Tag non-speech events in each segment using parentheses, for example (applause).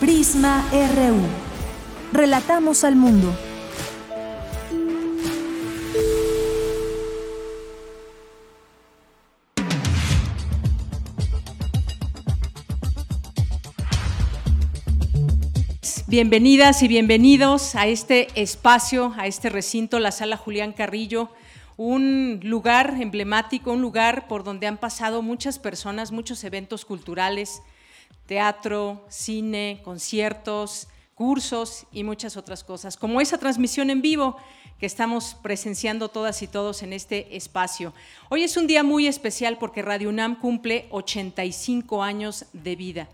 Prisma RU. Relatamos al mundo. Bienvenidas y bienvenidos a este espacio, a este recinto, la sala Julián Carrillo, un lugar emblemático, un lugar por donde han pasado muchas personas, muchos eventos culturales, teatro, cine, conciertos, cursos y muchas otras cosas, como esa transmisión en vivo que estamos presenciando todas y todos en este espacio. Hoy es un día muy especial porque Radio UNAM cumple 85 años de vida,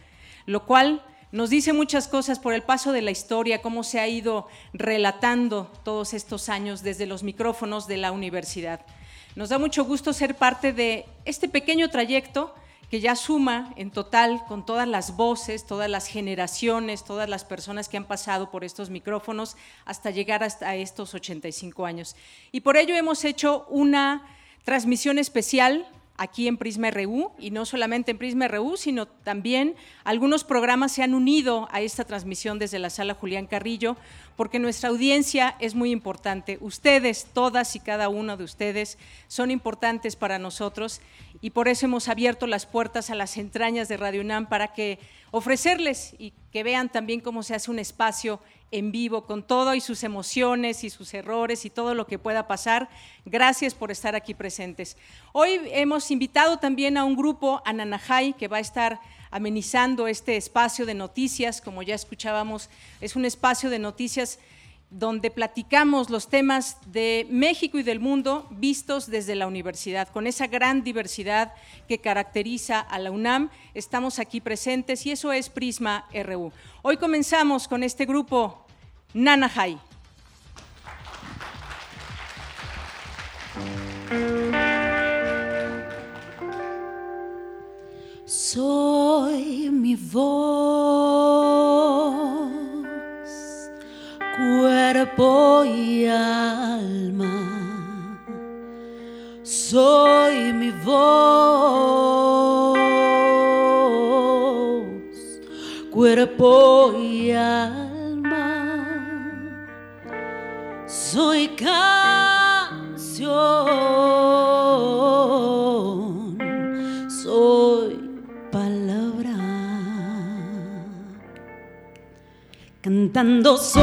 lo cual nos dice muchas cosas por el paso de la historia, cómo se ha ido relatando todos estos años desde los micrófonos de la universidad. Nos da mucho gusto ser parte de este pequeño trayecto que ya suma en total con todas las voces, todas las generaciones, todas las personas que han pasado por estos micrófonos hasta llegar hasta estos 85 años. Y por ello hemos hecho una transmisión especial aquí en Prisma RU y no solamente en Prisma RU, sino también algunos programas se han unido a esta transmisión desde la sala Julián Carrillo, porque nuestra audiencia es muy importante. Ustedes, todas y cada uno de ustedes, son importantes para nosotros y por eso hemos abierto las puertas a las entrañas de Radio UNAM para que ofrecerles y que vean también cómo se hace un espacio en vivo, con todo y sus emociones y sus errores y todo lo que pueda pasar. Gracias por estar aquí presentes. Hoy hemos invitado también a un grupo, Ananajay, que va a estar amenizando este espacio de noticias, como ya escuchábamos, es un espacio de noticias donde platicamos los temas de México y del mundo vistos desde la universidad. Con esa gran diversidad que caracteriza a la UNAM, estamos aquí presentes y eso es Prisma RU. Hoy comenzamos con este grupo Nanahai. Soy mi voz cuerpo y alma. Soy mi voz, cuerpo y alma. Soy canción, Cantando soy,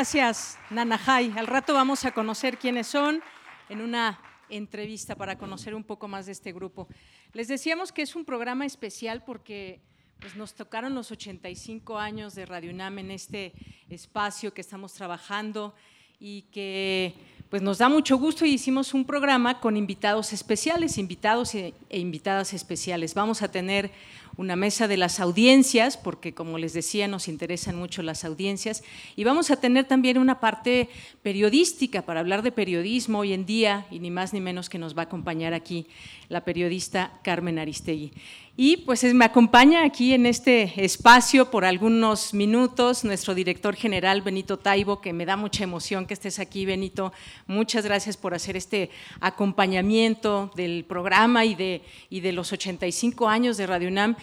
gracias, Nanajay. Al rato vamos a conocer quiénes son en una entrevista para conocer un poco más de este grupo. Les decíamos que es un programa especial porque pues, nos tocaron los 85 años de Radio UNAM en este espacio que estamos trabajando y que pues nos da mucho gusto y hicimos un programa con invitados especiales, invitados e e invitadas especiales. Vamos a tener una mesa de las audiencias, porque como les decía, nos interesan mucho las audiencias, y vamos a tener también una parte periodística para hablar de periodismo hoy en día, y ni más ni menos que nos va a acompañar aquí la periodista Carmen Aristegui. Y pues es- me acompaña aquí en este espacio por algunos minutos nuestro director general Benito Taibo, que me da mucha emoción que estés aquí, Benito. Muchas gracias por hacer este acompañamiento del programa y de, y de los 85 años de Radio UNAM.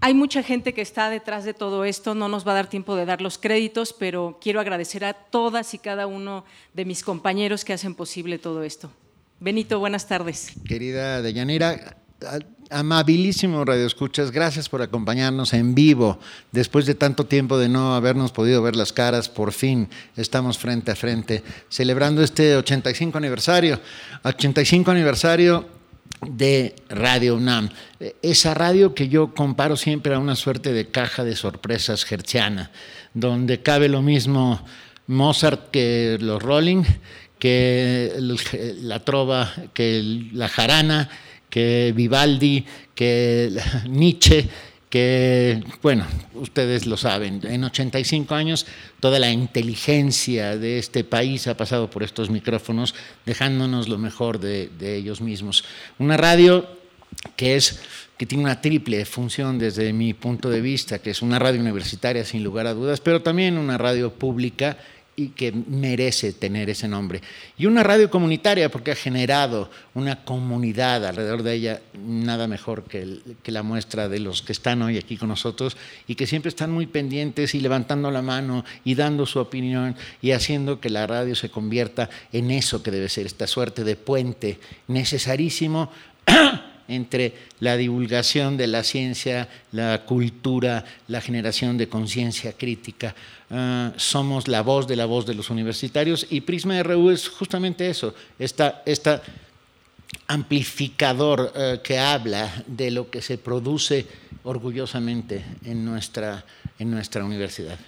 Hay mucha gente que está detrás de todo esto, no nos va a dar tiempo de dar los créditos, pero quiero agradecer a todas y cada uno de mis compañeros que hacen posible todo esto. Benito, buenas tardes. Querida Deyanira, amabilísimo Radio Escuchas, gracias por acompañarnos en vivo. Después de tanto tiempo de no habernos podido ver las caras, por fin estamos frente a frente celebrando este 85 aniversario. 85 aniversario de Radio UNAM. Eh, Esa radio que yo comparo siempre a una suerte de caja de sorpresas hertziana, donde cabe lo mismo Mozart que los Rolling, que la trova, que la jarana, que Vivaldi, que (laughs) Nietzsche, que, bueno, ustedes lo saben, en 85 años toda la inteligencia de este país ha pasado por estos micrófonos, dejándonos lo mejor de, ellos mismos. Una radio que es que tiene una triple función desde mi punto de vista, que es una radio universitaria sin lugar a dudas, pero también una radio pública y que merece tener ese nombre. Y una radio comunitaria porque ha generado una comunidad alrededor de ella, nada mejor que, el- que la muestra de los que están hoy aquí con nosotros y que siempre están muy pendientes y levantando la mano y dando su opinión y haciendo que la radio se convierta en eso que debe ser, esta suerte de puente necesarísimo (clears throat) entre la divulgación de la ciencia, la cultura, la generación de conciencia crítica. Ah, somos la voz de la voz de los universitarios y Prisma RU es justamente eso, esta, amplificador eh, que habla de lo que se produce orgullosamente en nuestra, en nuestra universidad.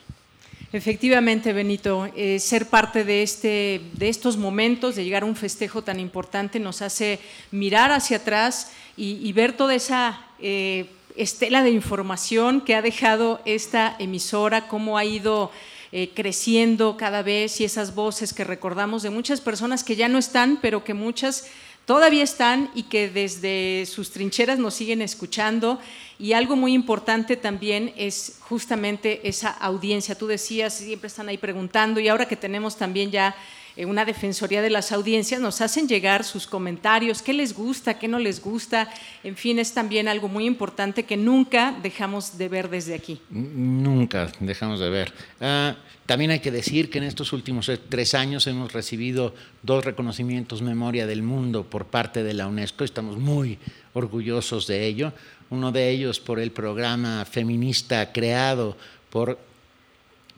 Efectivamente, Benito, eh, ser parte de, este, de estos momentos, de llegar a un festejo tan importante, nos hace mirar hacia atrás y, ver toda esa eh, estela de información que ha dejado esta emisora, cómo ha ido eh, creciendo cada vez y esas voces que recordamos de muchas personas que ya no están, pero que muchas todavía están y que desde sus trincheras nos siguen escuchando. Y algo muy importante también es justamente esa audiencia. Tú decías, siempre están ahí preguntando y ahora que tenemos también ya una defensoría de las audiencias, nos hacen llegar sus comentarios, qué les gusta, qué no les gusta. En fin, es también algo muy importante que nunca dejamos de ver desde aquí. Nunca dejamos de ver. Ah, también hay que decir que en estos últimos tres años hemos recibido dos reconocimientos Memoria del Mundo por parte de la UNESCO. Estamos muy orgullosos de ello. Uno de ellos por el programa feminista creado por,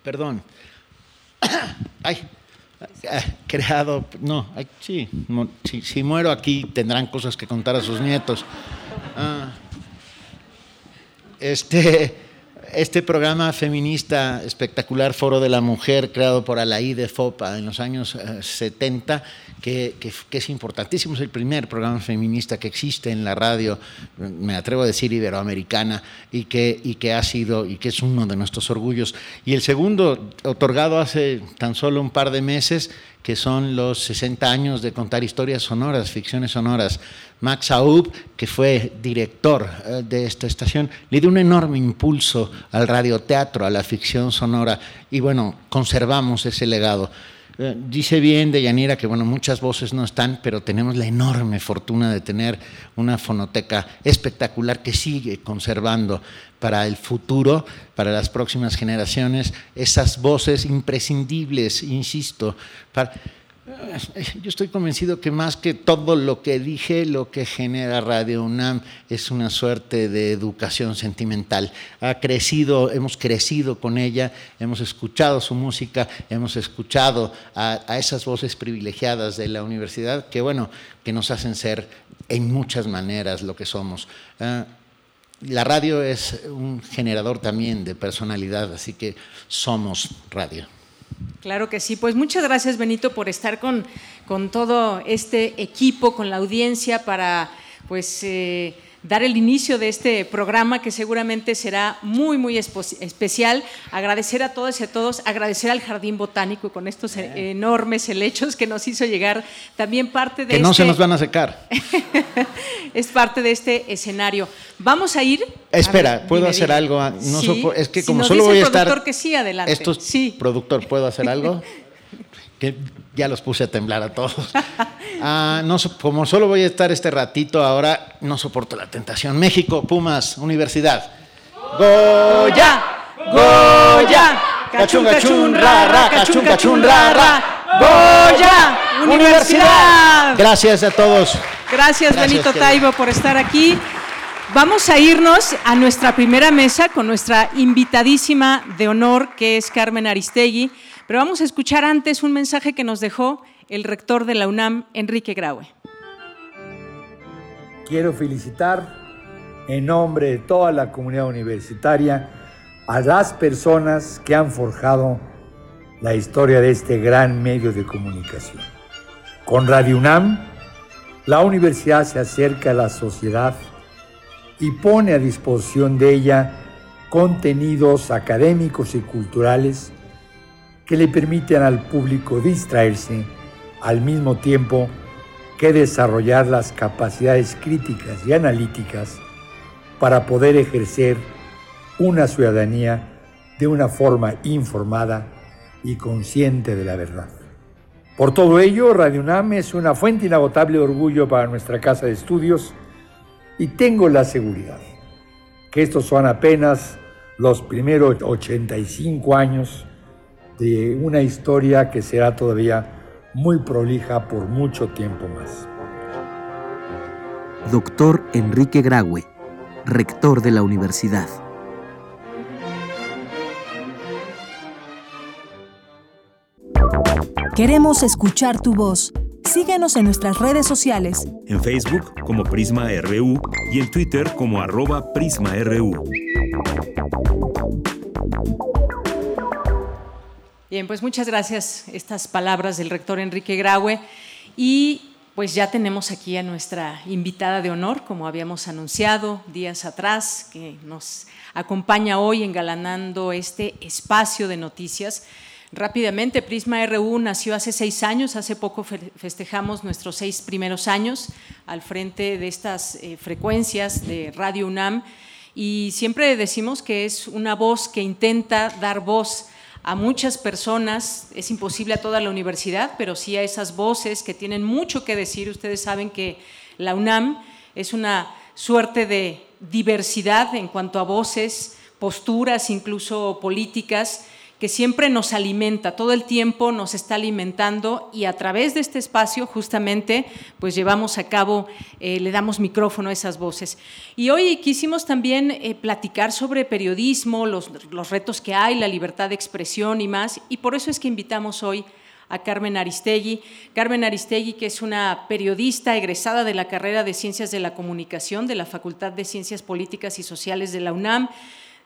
perdón, (coughs) ay, creado, no, sí, si, muero aquí tendrán cosas que contar a sus nietos. Ah, este, este programa feminista espectacular, Foro de la Mujer, creado por Alaí de Fopa en los años eh, 70, que, es importantísimo, es el primer programa feminista que existe en la radio, me atrevo a decir iberoamericana, y que, y que ha sido, y que es uno de nuestros orgullos. Y el segundo, otorgado hace tan solo un par de meses, que son los 60 años de contar historias sonoras, ficciones sonoras. Max Aub, que fue director eh, de esta estación, le dio un enorme impulso al radioteatro, a la ficción sonora, y bueno, conservamos ese legado. Eh, Dice bien de Yanira que bueno, muchas voces no están, pero tenemos la enorme fortuna de tener una fonoteca espectacular que sigue conservando para el futuro, para las próximas generaciones, esas voces imprescindibles, insisto, (laughs) yo estoy convencido que más que todo lo que dije, lo que genera Radio UNAM es una suerte de educación sentimental. Ha crecido, hemos crecido con ella, hemos escuchado su música, hemos escuchado a, a esas voces privilegiadas de la universidad que, bueno, que nos hacen ser en muchas maneras lo que somos. Ah, la radio es un generador también de personalidad, así que somos radio. Claro que sí. Pues muchas gracias, Benito, por estar con, con todo este equipo, con la audiencia, para pues eh, dar el inicio de este programa que seguramente será muy, muy especial. Agradecer a todas y a todos, agradecer al Jardín Botánico con estos eh, enormes helechos que nos hizo llegar. También parte de Que no se este- nos van a secar. (laughs) es parte de este escenario. Vamos a ir. a Espera, ver, ¿puedo hacer algo? No Sí, es que si como nos solo dice voy a estar. productor que sí, adelante. Esto, Sí. productor, ¿puedo hacer algo? (laughs) que ya los puse a temblar a todos. Ah, no, como solo voy a estar este ratito ahora, no soporto la tentación. México, Pumas, Universidad. Goya, Goya, cachun, cachun, ra, ra, cachun, cachun, ra, ra. Goya, Universidad. Gracias a todos. Gracias, Gracias, Benito. Taibo, por estar aquí. Vamos a irnos a nuestra primera mesa con nuestra invitadísima de honor, que es Carmen Aristegui. Pero vamos a escuchar antes un mensaje que nos dejó el rector de la UNAM, Enrique Graue. Quiero felicitar en nombre de toda la comunidad universitaria a las personas que han forjado la historia de este gran medio de comunicación. Con Radio UNAM, la universidad se acerca a la sociedad y pone a disposición de ella contenidos académicos y culturales que le permiten al público distraerse al mismo tiempo que desarrollar las capacidades críticas y analíticas para poder ejercer una ciudadanía de una forma informada y consciente de la verdad. Por todo ello, Radio UNAM es una fuente inagotable de orgullo para nuestra casa de estudios y tengo la seguridad que estos son apenas los primeros 85 años de una historia que será todavía muy prolija por mucho tiempo más. Doctor Enrique Graue, rector de la universidad. Queremos escuchar tu voz. Síguenos en nuestras redes sociales. En Facebook como Prisma RU y en Twitter como arroba PrismaRU. Bien, pues muchas gracias estas palabras del rector Enrique Graue. Y pues ya tenemos aquí a nuestra invitada de honor, como habíamos anunciado días atrás, que nos acompaña hoy engalanando este espacio de noticias. Rápidamente, Prisma RU nació hace seis años, hace poco fe- festejamos nuestros seis primeros años al frente de estas eh, frecuencias de Radio UNAM y siempre decimos que es una voz que intenta dar voz a muchas personas, es imposible a toda la universidad, pero sí a esas voces que tienen mucho que decir. Ustedes saben que la UNAM es una suerte de diversidad en cuanto a voces, posturas, incluso políticas, que siempre nos alimenta, todo el tiempo nos está alimentando y a través de este espacio justamente pues llevamos a cabo, eh, le damos micrófono a esas voces. Y hoy quisimos también eh, platicar sobre periodismo, los, los retos que hay, la libertad de expresión y más, y por eso es que invitamos hoy a Carmen Aristegui. Carmen Aristegui, que es una periodista egresada de la carrera de Ciencias de la Comunicación de la Facultad de Ciencias Políticas y Sociales de la UNAM,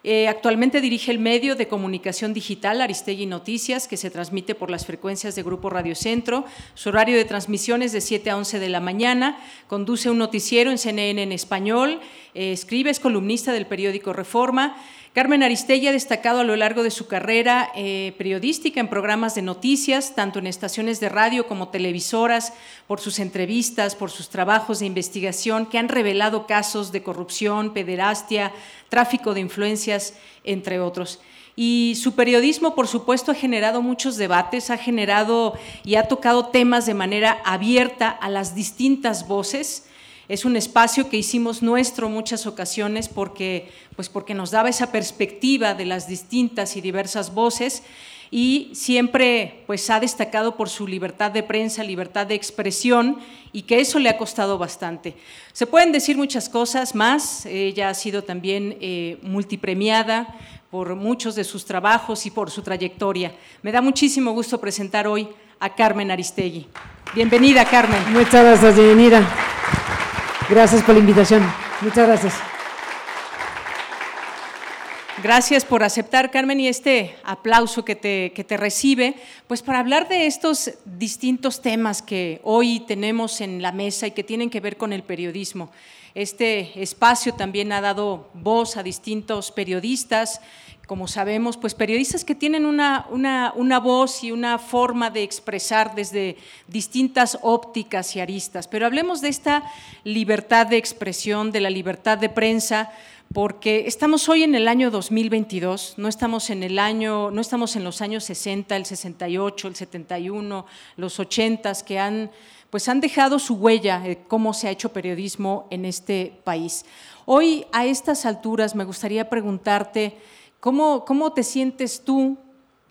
Eh, actualmente dirige el medio de comunicación digital Aristegui Noticias, que se transmite por las frecuencias de Grupo Radio Centro. Su horario de transmisión es de 7 a 11 de la mañana. Conduce un noticiero en CNN en español. Eh, escribe, es columnista del periódico Reforma. Carmen Aristegui ha destacado a lo largo de su carrera eh, periodística en programas de noticias, tanto en estaciones de radio como televisoras, por sus entrevistas, por sus trabajos de investigación que han revelado casos de corrupción, pederastia, tráfico de influencias, entre otros. Y su periodismo, por supuesto, ha generado muchos debates, ha generado y ha tocado temas de manera abierta a las distintas voces es un espacio que hicimos nuestro muchas ocasiones porque, pues porque nos daba esa perspectiva de las distintas y diversas voces y siempre pues ha destacado por su libertad de prensa, libertad de expresión y que eso le ha costado bastante. Se pueden decir muchas cosas más, ella ha sido también eh, multipremiada por muchos de sus trabajos y por su trayectoria. Me da muchísimo gusto presentar hoy a Carmen Aristegui. Bienvenida, Carmen. Muchas gracias, bienvenida. Gracias por la invitación. Muchas gracias. Gracias por aceptar, Carmen, y este aplauso que te, que te, recibe, pues para hablar de estos distintos temas que hoy tenemos en la mesa y que tienen que ver con el periodismo. Este espacio también ha dado voz a distintos periodistas, como sabemos, pues periodistas que tienen una, una, una, voz y una forma de expresar desde distintas ópticas y aristas. Pero hablemos de esta libertad de expresión, de la libertad de prensa, porque estamos hoy en el año 2022, no estamos en el año, no estamos en los años 60, el 68, el 71, los 80 que han pues han dejado su huella cómo se ha hecho periodismo en este país. Hoy a estas alturas me gustaría preguntarte ¿Cómo, ¿Cómo te sientes tú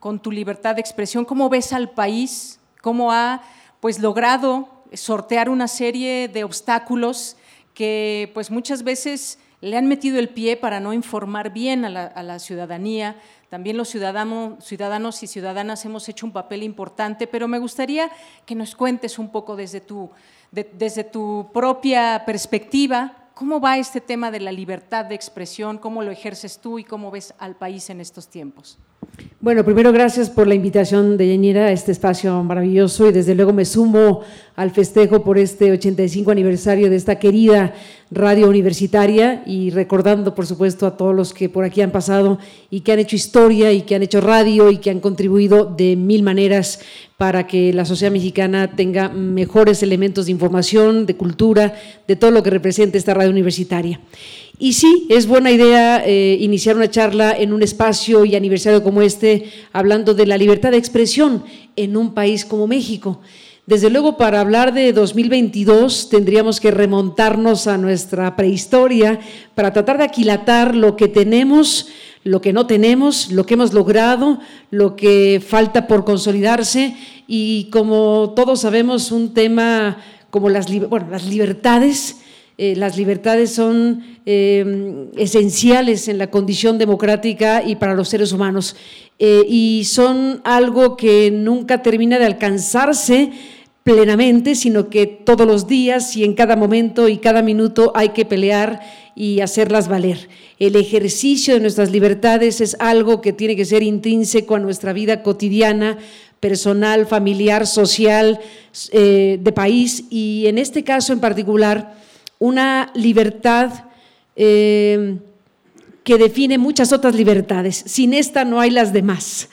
con tu libertad de expresión? ¿Cómo ves al país? ¿Cómo ha pues, logrado sortear una serie de obstáculos que pues, muchas veces le han metido el pie para no informar bien a la, ciudadanía? También los ciudadanos, y ciudadanas hemos hecho un papel importante, pero me gustaría que nos cuentes un poco desde tu, de, desde tu propia perspectiva ¿Cómo va este tema de la libertad de expresión? ¿Cómo lo ejerces tú y cómo ves al país en estos tiempos? Bueno, primero gracias por la invitación de Yanira a este espacio maravilloso y desde luego me sumo al festejo por este 85 aniversario de esta querida radio universitaria y recordando por supuesto a todos los que por aquí han pasado y que han hecho historia y que han hecho radio y que han contribuido de mil maneras para que la sociedad mexicana tenga mejores elementos de información, de cultura, de todo lo que representa esta radio universitaria. Y sí, es buena idea eh, iniciar una charla en un espacio y aniversario como este, hablando de la libertad de expresión en un país como México. Desde luego, para hablar de 2022 tendríamos que remontarnos a nuestra prehistoria para tratar de aquilatar lo que tenemos, lo que no tenemos, lo que hemos logrado, lo que falta por consolidarse y como todos sabemos, un tema como las, las libertades eh, las libertades son eh, esenciales en la condición democrática y para los seres humanos eh, y son algo que nunca termina de alcanzarse plenamente, sino que todos los días y en cada momento y cada minuto hay que pelear y hacerlas valer. El ejercicio de nuestras libertades es algo que tiene que ser intrínseco a nuestra vida cotidiana, personal, familiar, social, de país y en este caso en particular una libertad eh, que define muchas otras libertades. Sin esta no hay las demás.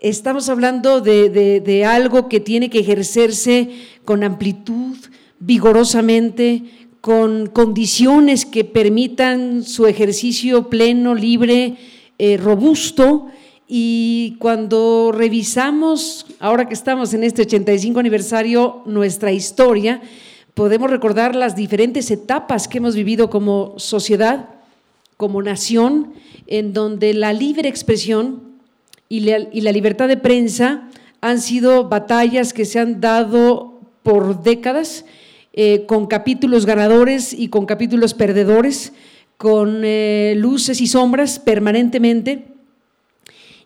Estamos hablando de, algo que tiene que ejercerse con amplitud, vigorosamente, con condiciones que permitan su ejercicio pleno, libre, eh, robusto. Y cuando revisamos, ahora que estamos en este 85 aniversario, nuestra historia, podemos recordar las diferentes etapas que hemos vivido como sociedad, como nación, en donde la libre expresión y la, libertad de prensa han sido batallas que se han dado por décadas, eh, con capítulos ganadores y con capítulos perdedores, con eh, luces y sombras permanentemente.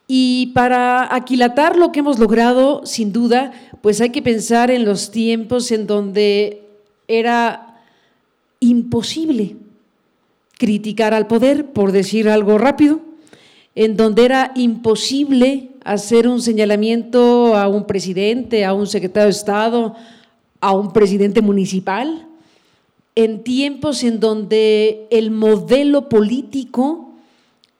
Y para aquilatar lo que hemos logrado, sin duda, pues hay que pensar en los tiempos en donde era imposible criticar al poder, por decir algo rápido, en donde era imposible hacer un señalamiento a un presidente, a un secretario de Estado, a un presidente municipal, en tiempos en donde el modelo político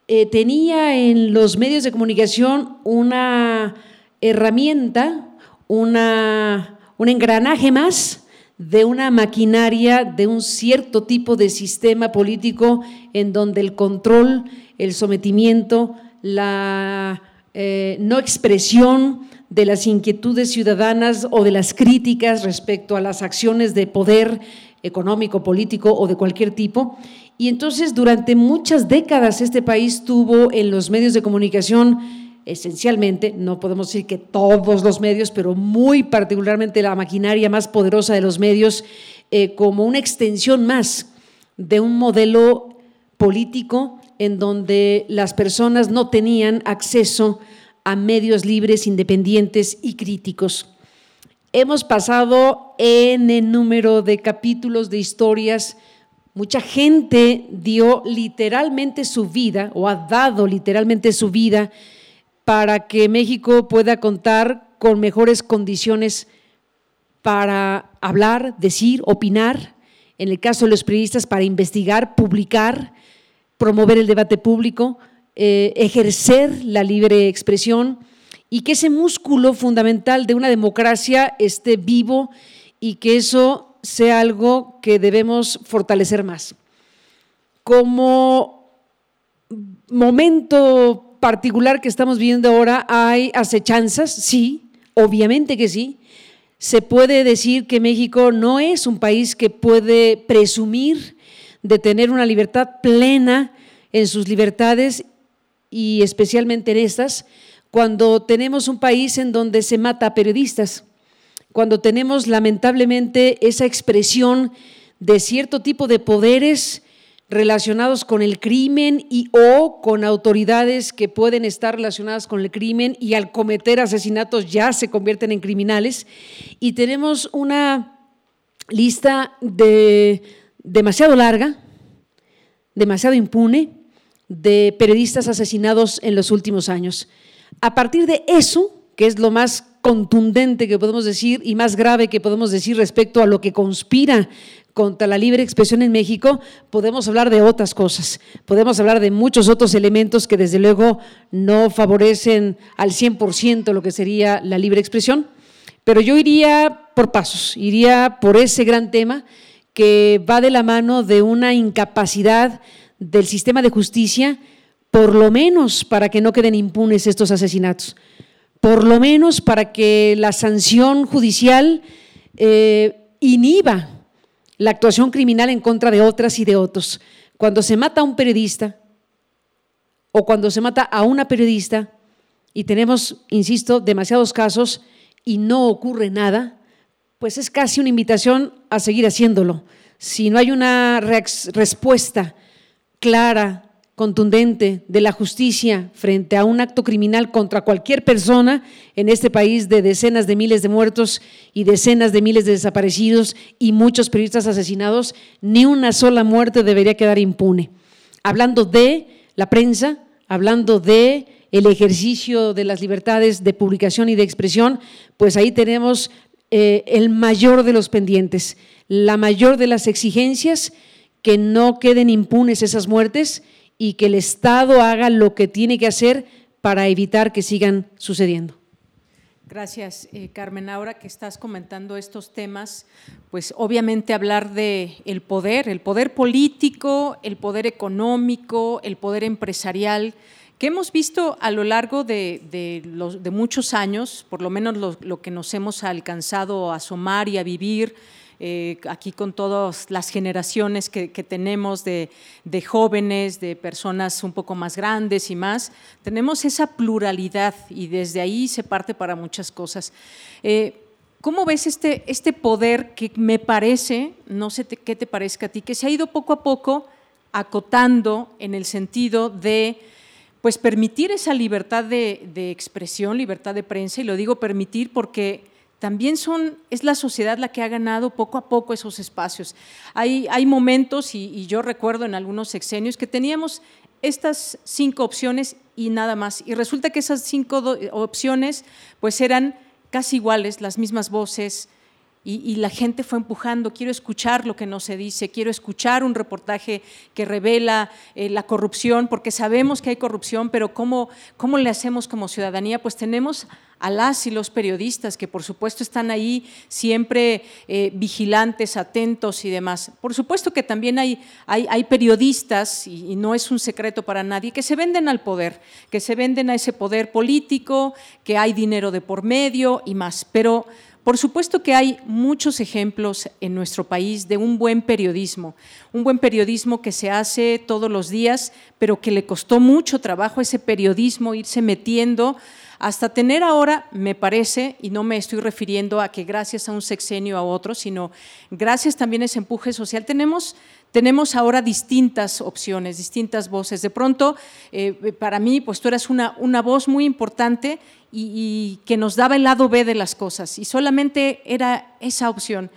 eh, tenía en los medios de comunicación una herramienta, una, un engranaje más de una maquinaria, de un cierto tipo de sistema político en donde el control, el sometimiento, la eh, no expresión de las inquietudes ciudadanas o de las críticas respecto a las acciones de poder económico, político o de cualquier tipo. Y entonces durante muchas décadas este país tuvo en los medios de comunicación esencialmente, no podemos decir que todos los medios, pero muy particularmente la maquinaria más poderosa de los medios, eh, como una extensión más de un modelo político en donde las personas no tenían acceso a medios libres, independientes y críticos. Hemos pasado en el número de capítulos de historias. Mucha gente dio literalmente su vida o ha dado literalmente su vida para que México pueda contar con mejores condiciones para hablar, decir, opinar, en el caso de los periodistas, para investigar, publicar, promover el debate público, eh, ejercer la libre expresión y que ese músculo fundamental de una democracia esté vivo y que eso sea algo que debemos fortalecer más. Como momento particular que estamos viendo ahora hay acechanzas, sí, obviamente que sí. Se puede decir que México no es un país que puede presumir de tener una libertad plena en sus libertades y especialmente en estas, cuando tenemos un país en donde se mata a periodistas, cuando tenemos lamentablemente esa expresión de cierto tipo de poderes relacionados con el crimen y o con autoridades que pueden estar relacionadas con el crimen y al cometer asesinatos ya se convierten en criminales. Y tenemos una lista de, demasiado larga, demasiado impune, de periodistas asesinados en los últimos años. A partir de eso, que es lo más contundente que podemos decir y más grave que podemos decir respecto a lo que conspira contra la libre expresión en México, podemos hablar de otras cosas, podemos hablar de muchos otros elementos que desde luego no favorecen al 100% lo que sería la libre expresión, pero yo iría por pasos, iría por ese gran tema que va de la mano de una incapacidad del sistema de justicia, por lo menos para que no queden impunes estos asesinatos, por lo menos para que la sanción judicial eh, inhiba la actuación criminal en contra de otras y de otros. Cuando se mata a un periodista o cuando se mata a una periodista, y tenemos, insisto, demasiados casos y no ocurre nada, pues es casi una invitación a seguir haciéndolo. Si no hay una respuesta clara, contundente de la justicia frente a un acto criminal contra cualquier persona en este país de decenas de miles de muertos y decenas de miles de desaparecidos y muchos periodistas asesinados, ni una sola muerte debería quedar impune. Hablando de la prensa, hablando de el ejercicio de las libertades de publicación y de expresión, pues ahí tenemos eh, el mayor de los pendientes, la mayor de las exigencias, que no queden impunes esas muertes y que el Estado haga lo que tiene que hacer para evitar que sigan sucediendo. Gracias, eh, Carmen. Ahora que estás comentando estos temas, pues obviamente hablar de el poder, el poder político, el poder económico, el poder empresarial, que hemos visto a lo largo de, los, de muchos años, por lo menos lo, lo que nos hemos alcanzado a asomar y a vivir eh, aquí con todas las generaciones que, tenemos de, jóvenes, de personas un poco más grandes y más, tenemos esa pluralidad y desde ahí se parte para muchas cosas. Eh, ¿Cómo ves este, este poder que me parece, no sé qué te parezca a ti, que se ha ido poco a poco acotando en el sentido de pues permitir esa libertad de, de expresión, libertad de prensa, y lo digo permitir porque también son, es la sociedad la que ha ganado poco a poco esos espacios. Hay, hay momentos, y, yo recuerdo en algunos sexenios, que teníamos estas cinco opciones y nada más. Y resulta que esas cinco opciones pues eran casi iguales, las mismas voces, y, la gente fue empujando, quiero escuchar lo que no se dice, quiero escuchar un reportaje que revela eh, la corrupción, porque sabemos que hay corrupción, pero ¿cómo, ¿cómo le hacemos como ciudadanía? Pues tenemos a las y los periodistas que por supuesto están ahí siempre eh, vigilantes, atentos y demás. Por supuesto que también hay, hay, hay periodistas, y, y no es un secreto para nadie, que se venden al poder, que se venden a ese poder político, que hay dinero de por medio y más. Pero por supuesto que hay muchos ejemplos en nuestro país de un buen periodismo, un buen periodismo que se hace todos los días, pero que le costó mucho trabajo ese periodismo irse metiendo hasta tener ahora, me parece, y no me estoy refiriendo a que gracias a un sexenio a otro, sino gracias también a ese empuje social, tenemos tenemos ahora distintas opciones, distintas voces. De pronto, eh, para mí, pues tú eras una, una voz muy importante y, y que nos daba el lado B de las cosas y solamente era esa opción.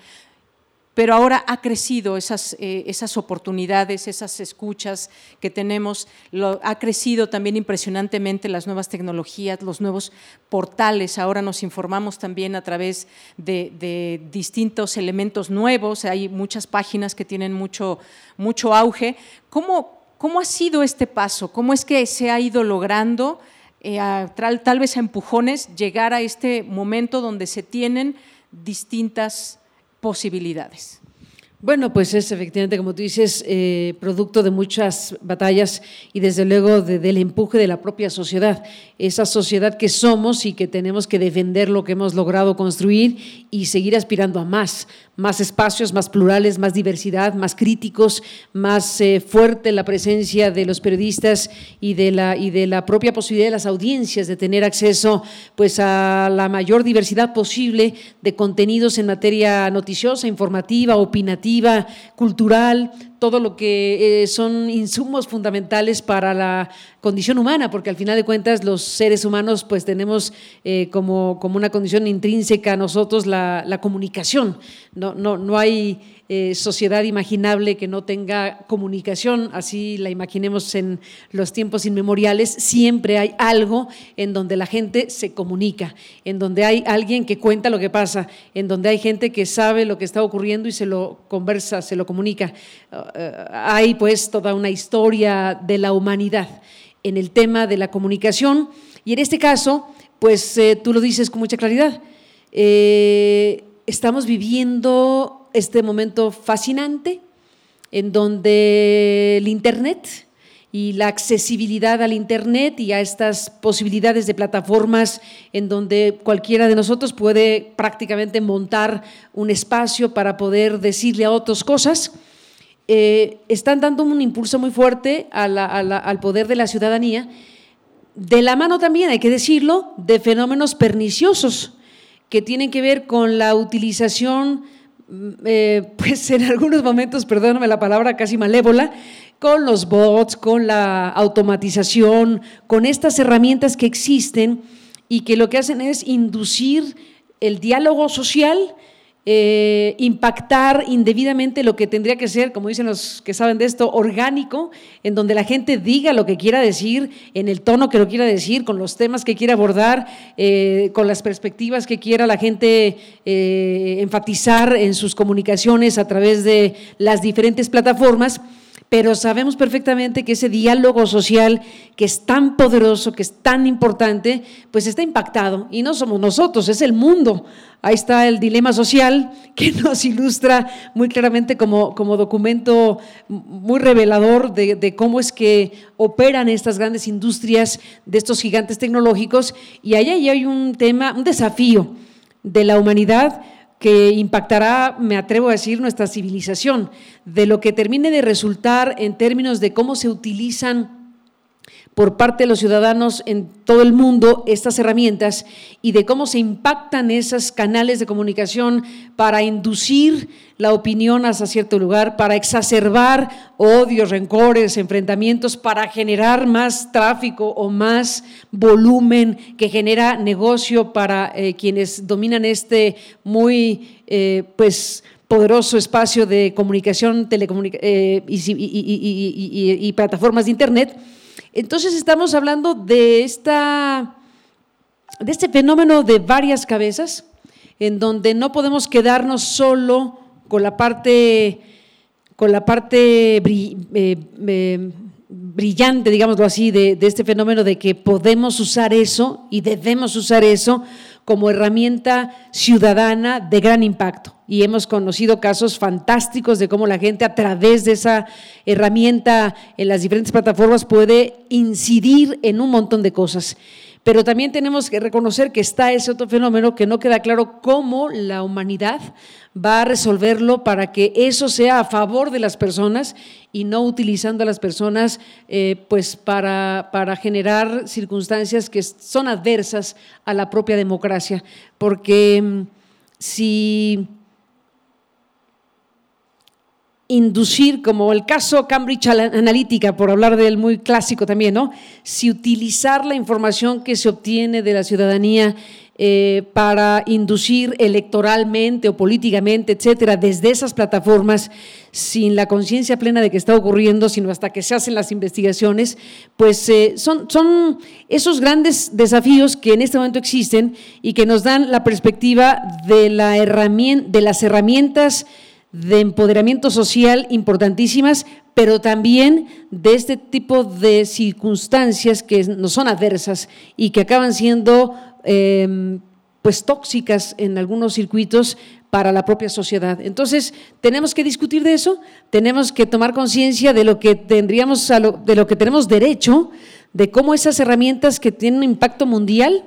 Pero ahora ha crecido esas, eh, esas oportunidades, esas escuchas que tenemos, ha crecido también impresionantemente las nuevas tecnologías, los nuevos portales. Ahora nos informamos también a través de, distintos elementos nuevos, hay muchas páginas que tienen mucho, mucho auge. ¿Cómo, ¿Cómo ha sido este paso? ¿Cómo es que se ha ido logrando, eh, tal, tal vez a empujones, llegar a este momento donde se tienen distintas posibilidades? Bueno, pues es efectivamente, como tú dices, eh, producto de muchas batallas y desde luego de, del empuje de la propia sociedad, esa sociedad que somos y que tenemos que defender lo que hemos logrado construir y seguir aspirando a más, más espacios, más plurales, más diversidad, más críticos, más eh, fuerte la presencia de los periodistas y de, la, y de la propia posibilidad de las audiencias de tener acceso pues, a la mayor diversidad posible de contenidos en materia noticiosa, informativa, opinativa cultural, todo lo que eh, son insumos fundamentales para la condición humana, porque al final de cuentas los seres humanos pues tenemos eh, como, como una condición intrínseca a nosotros la, la comunicación. No, no, no hay eh, sociedad imaginable que no tenga comunicación, así la imaginemos en los tiempos inmemoriales, siempre hay algo en donde la gente se comunica, en donde hay alguien que cuenta lo que pasa, en donde hay gente que sabe lo que está ocurriendo y se lo conversa, se lo comunica. Uh, hay pues toda una historia de la humanidad en el tema de la comunicación y en este caso, pues eh, tú lo dices con mucha claridad, eh, estamos viviendo este momento fascinante en donde el Internet y la accesibilidad al Internet y a estas posibilidades de plataformas en donde cualquiera de nosotros puede prácticamente montar un espacio para poder decirle a otros cosas, eh, están dando un impulso muy fuerte al poder de la ciudadanía, de la mano también, hay que decirlo, de fenómenos perniciosos que tienen que ver con la utilización eh, pues en algunos momentos, perdóname la palabra, casi malévola, con los bots, con la automatización, con estas herramientas que existen y que lo que hacen es inducir el diálogo social, eh, impactar indebidamente lo que tendría que ser, como dicen los que saben de esto, orgánico, en donde la gente diga lo que quiera decir, en el tono que lo quiera decir, con los temas que quiera abordar, eh, con las perspectivas que quiera la gente eh, enfatizar en sus comunicaciones a través de las diferentes plataformas pero sabemos perfectamente que ese diálogo social que es tan poderoso, que es tan importante, pues está impactado y no somos nosotros, es el mundo. Ahí está el dilema social (laughs) que nos ilustra muy claramente como, como documento muy revelador de, cómo es que operan estas grandes industrias de estos gigantes tecnológicos y ahí hay un tema, un desafío de la humanidad que impactará, me atrevo a decir, nuestra civilización, de lo que termine de resultar en términos de cómo se utilizan por parte de los ciudadanos en todo el mundo estas herramientas y de cómo se impactan esos canales de comunicación para inducir la opinión hacia cierto lugar, para exacerbar odios, rencores, enfrentamientos, para generar más tráfico o más volumen que genera negocio para eh, quienes dominan este muy, eh, pues, poderoso espacio de comunicación telecomunica eh, y plataformas de Internet. Entonces estamos hablando de, esta, de este fenómeno de varias cabezas, en donde no podemos quedarnos solo con la parte, con la parte eh, eh, brillante, digámoslo así, de, de este fenómeno de que podemos usar eso y debemos usar eso como herramienta ciudadana de gran impacto. Y hemos conocido casos fantásticos de cómo la gente a través de esa herramienta en las diferentes plataformas puede incidir en un montón de cosas. Pero también tenemos que reconocer que está ese otro fenómeno que no queda claro cómo la humanidad va a resolverlo para que eso sea a favor de las personas y no utilizando a las personas eh, pues para, para generar circunstancias que son adversas a la propia democracia. Porque mm, si inducir, como el caso Cambridge Analytica, por hablar de él muy clásico también, ¿no? Si utilizar la información que se obtiene de la ciudadanía eh, para inducir electoralmente o políticamente, etcétera, desde esas plataformas, sin la conciencia plena de que está ocurriendo, sino hasta que se hacen las investigaciones, pues eh, son, esos grandes desafíos que en este momento existen y que nos dan la perspectiva de, la de las herramientas de empoderamiento social importantísimas, pero también de este tipo de circunstancias que no son adversas y que acaban siendo eh, pues tóxicas en algunos circuitos para la propia sociedad. Entonces, tenemos que discutir de eso, tenemos que tomar conciencia de lo que tendríamos, de lo que tenemos derecho, de cómo esas herramientas que tienen un impacto mundial,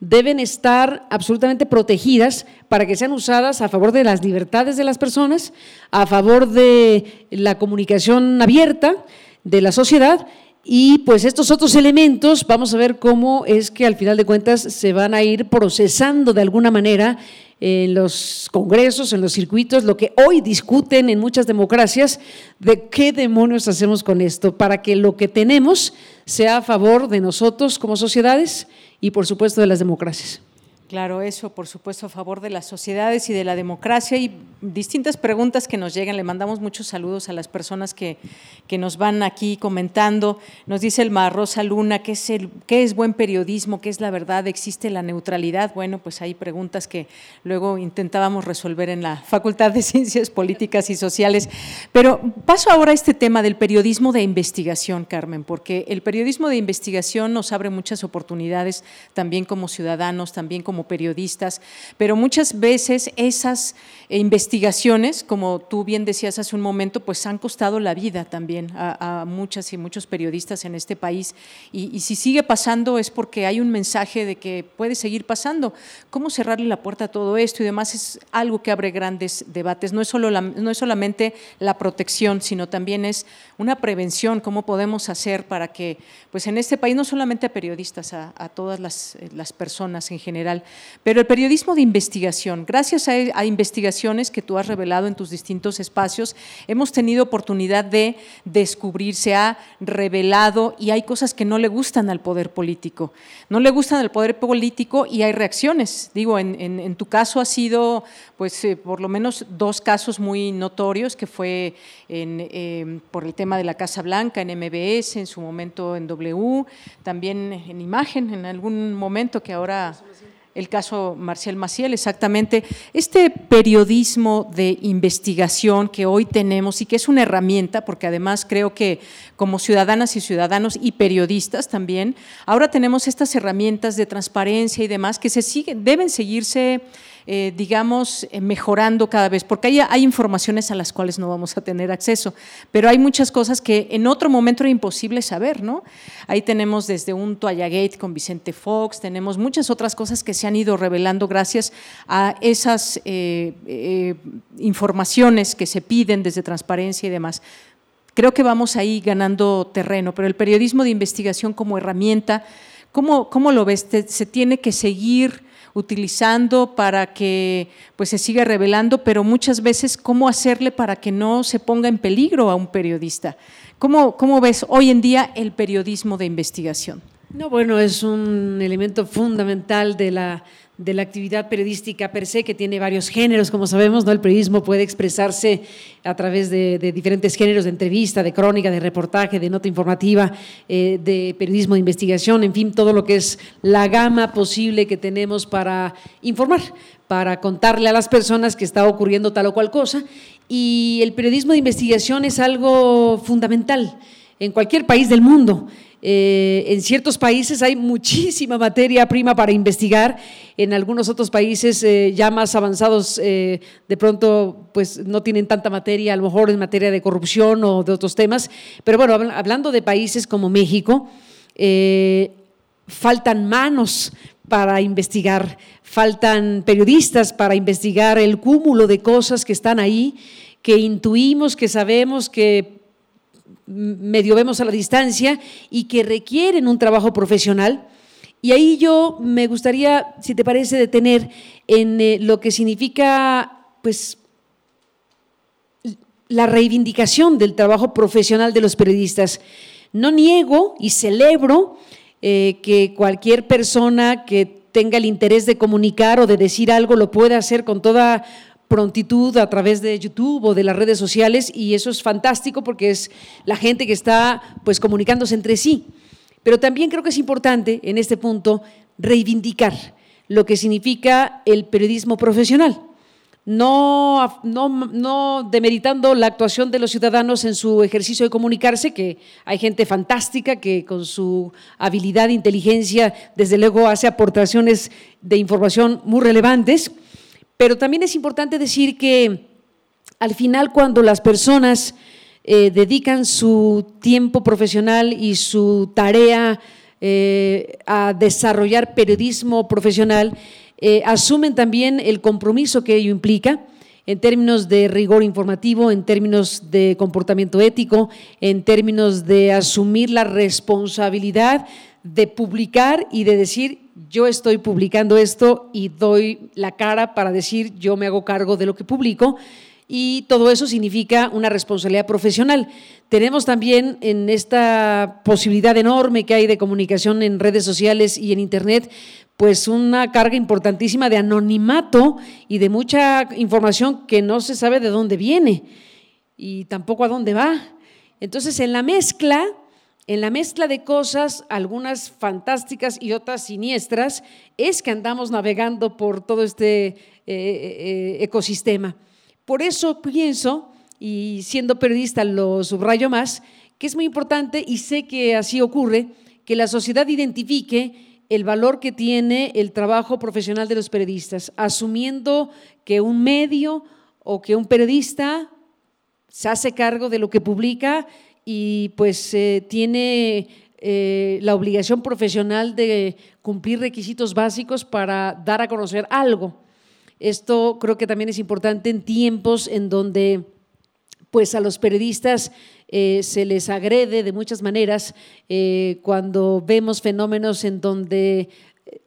deben estar absolutamente protegidas para que sean usadas a favor de las libertades de las personas, a favor de la comunicación abierta de la sociedad. Y pues estos otros elementos vamos a ver cómo es que al final de cuentas se van a ir procesando de alguna manera en los congresos, en los circuitos, lo que hoy discuten en muchas democracias, de qué demonios hacemos con esto, para que lo que tenemos sea a favor de nosotros como sociedades y por supuesto de las democracias. Claro, eso por supuesto a favor de las sociedades y de la democracia y distintas preguntas que nos llegan. Le mandamos muchos saludos a las personas que, que nos van aquí comentando. Nos dice el Rosa Luna, ¿qué es, el, ¿qué es buen periodismo? ¿Qué es la verdad? ¿Existe la neutralidad? Bueno, pues hay preguntas que luego intentábamos resolver en la Facultad de Ciencias Políticas y Sociales. Pero paso ahora a este tema del periodismo de investigación, Carmen, porque el periodismo de investigación nos abre muchas oportunidades también como ciudadanos, también como periodistas, pero muchas veces esas investigaciones, como tú bien decías hace un momento, pues han costado la vida también a, a muchas y muchos periodistas en este país. Y, y, si sigue pasando es porque hay un mensaje de que puede seguir pasando. ¿Cómo cerrarle la puerta a todo esto? Y demás es algo que abre grandes debates. No es, solo la, no es solamente la protección, sino también es una prevención. ¿Cómo podemos hacer para que, pues en este país, no solamente a periodistas, a, a todas las, las personas en general, pero el periodismo de investigación, gracias a, a, que tú has revelado en tus distintos espacios, hemos tenido oportunidad de descubrir, se ha revelado y hay cosas que no le gustan al poder político. No le gustan al poder político y hay reacciones. Digo, en, tu caso ha sido, pues, eh, por lo menos dos casos muy notorios, que fue en, eh, por el tema de la Casa Blanca, en MBS, en su momento en W, también en Imagen, en algún momento que ahora el caso Marcial Maciel, exactamente. Este periodismo de investigación que hoy tenemos y que es una herramienta, porque además creo que como ciudadanas y ciudadanos y periodistas también, ahora tenemos estas herramientas de transparencia y demás que se siguen, deben seguirse eh, digamos, eh, mejorando cada vez, porque hay, hay, informaciones a las cuales no vamos a tener acceso, pero hay muchas cosas que en otro momento era imposible saber, ¿no? Ahí tenemos desde un Toallagate con Vicente Fox, tenemos muchas otras cosas que se han ido revelando gracias a esas eh, informaciones que se piden desde transparencia y demás. Creo que vamos ahí ganando terreno, pero el periodismo de investigación como herramienta, ¿cómo, cómo lo ves? ¿Te, ¿Se tiene que seguir utilizando para que pues se siga revelando, pero muchas veces cómo hacerle para que no se ponga en peligro a un periodista. ¿Cómo, cómo ves hoy en día el periodismo de investigación? No, bueno, es un elemento fundamental de la de la actividad periodística per se, que tiene varios géneros, como sabemos, ¿no? El periodismo puede expresarse a través de, diferentes géneros de entrevista, de crónica, de reportaje, de nota informativa, eh, de periodismo de investigación, en fin, todo lo que es la gama posible que tenemos para informar, para contarle a las personas que está ocurriendo tal o cual cosa. Y el periodismo de investigación es algo fundamental en cualquier país del mundo. Eh, en ciertos países hay muchísima materia prima para investigar, en algunos otros países eh, ya más avanzados eh, de pronto pues no tienen tanta materia, a lo mejor en materia de corrupción o de otros temas, pero bueno, hablando de países como México, faltan manos para investigar, faltan periodistas para investigar el cúmulo de cosas que están ahí, que intuimos, que sabemos, que medio vemos a la distancia y que requieren un trabajo profesional. Y ahí yo me gustaría, si te parece, detener en eh, lo que significa, pues, la reivindicación del trabajo profesional de los periodistas. No niego y celebro eh, que cualquier persona que tenga el interés de comunicar o de decir algo lo pueda hacer con toda prontitud a través de YouTube o de las redes sociales y eso es fantástico porque es la gente que está pues comunicándose entre sí. Pero también creo que es importante en este punto reivindicar lo que significa el periodismo profesional. No, no, no demeritando la actuación de los ciudadanos en su ejercicio de comunicarse, que hay gente fantástica que con su habilidad e inteligencia, desde luego, hace aportaciones de información muy relevantes, pero también es importante decir que al final cuando las personas eh, dedican su tiempo profesional y su tarea eh, a desarrollar periodismo profesional, eh, asumen también el compromiso que ello implica en términos de rigor informativo, en términos de comportamiento ético, en términos de asumir la responsabilidad de publicar y de decir, yo estoy publicando esto y doy la cara para decir, yo me hago cargo de lo que publico. Y todo eso significa una responsabilidad profesional. Tenemos también en esta posibilidad enorme que hay de comunicación en redes sociales y en Internet, pues una carga importantísima de anonimato y de mucha información que no se sabe de dónde viene y tampoco a dónde va. Entonces, en la mezcla en la mezcla de cosas, algunas fantásticas y otras siniestras, es que andamos navegando por todo este eh, eh, ecosistema. Por eso pienso, y siendo periodista lo subrayo más, que es muy importante, y sé que así ocurre, que la sociedad identifique el valor que tiene el trabajo profesional de los periodistas, asumiendo que un medio o que un periodista se hace cargo de lo que publica y pues eh, tiene eh, la obligación profesional de cumplir requisitos básicos para dar a conocer algo. Esto creo que también es importante en tiempos en donde pues a los periodistas eh, se les agrede de muchas maneras cuando vemos fenómenos en donde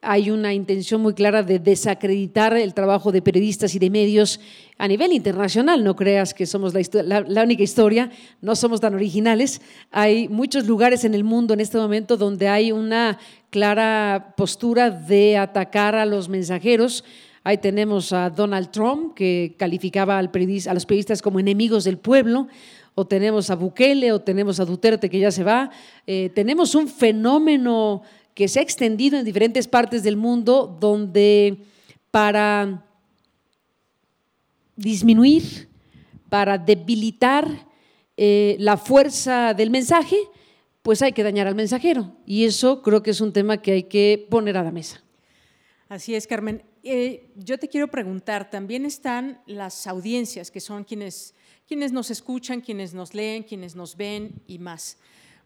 hay una intención muy clara de desacreditar el trabajo de periodistas y de medios a nivel internacional. No creas que somos la, única historia, no somos tan originales. Hay muchos lugares en el mundo en este momento donde hay una clara postura de atacar a los mensajeros. Ahí tenemos a Donald Trump, que calificaba a los periodistas como enemigos del pueblo o tenemos a Bukele, o tenemos a Duterte que ya se va. Eh, tenemos un fenómeno que se ha extendido en diferentes partes del mundo donde para disminuir, para debilitar eh, la fuerza del mensaje, pues hay que dañar al mensajero. Y eso creo que es un tema que hay que poner a la mesa. Así es, Carmen. Eh, yo te quiero preguntar, también están las audiencias, que son quienes, quienes nos escuchan, quienes nos leen, quienes nos ven y más.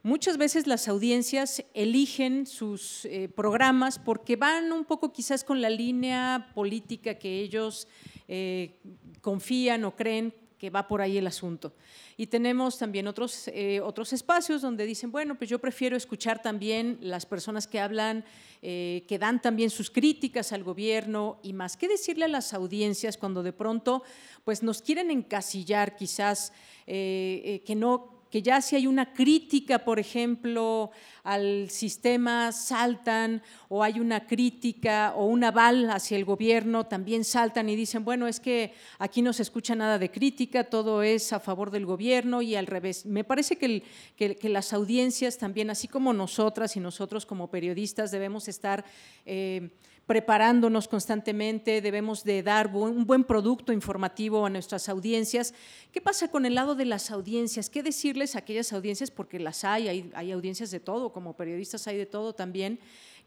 Muchas veces las audiencias eligen sus eh, programas porque van un poco quizás con la línea política que ellos eh, confían o creen que va por ahí el asunto. Y tenemos también otros, eh, otros espacios donde dicen, bueno, pues yo prefiero escuchar también las personas que hablan, que dan también sus críticas al gobierno y más. ¿Qué decirle a las audiencias cuando de pronto pues nos quieren encasillar quizás que no que ya si hay una crítica, por ejemplo, al sistema, saltan, o hay una crítica o un aval hacia el gobierno, también saltan y dicen, bueno, es que aquí no se escucha nada de crítica, todo es a favor del gobierno y al revés. Me parece que, que las audiencias también, así como nosotras y nosotros como periodistas, debemos estar... eh, preparándonos constantemente, debemos de dar un buen producto informativo a nuestras audiencias. ¿Qué pasa con el lado de las audiencias? ¿Qué decirles a aquellas audiencias? Porque las hay, hay, audiencias de todo, como periodistas hay de todo también.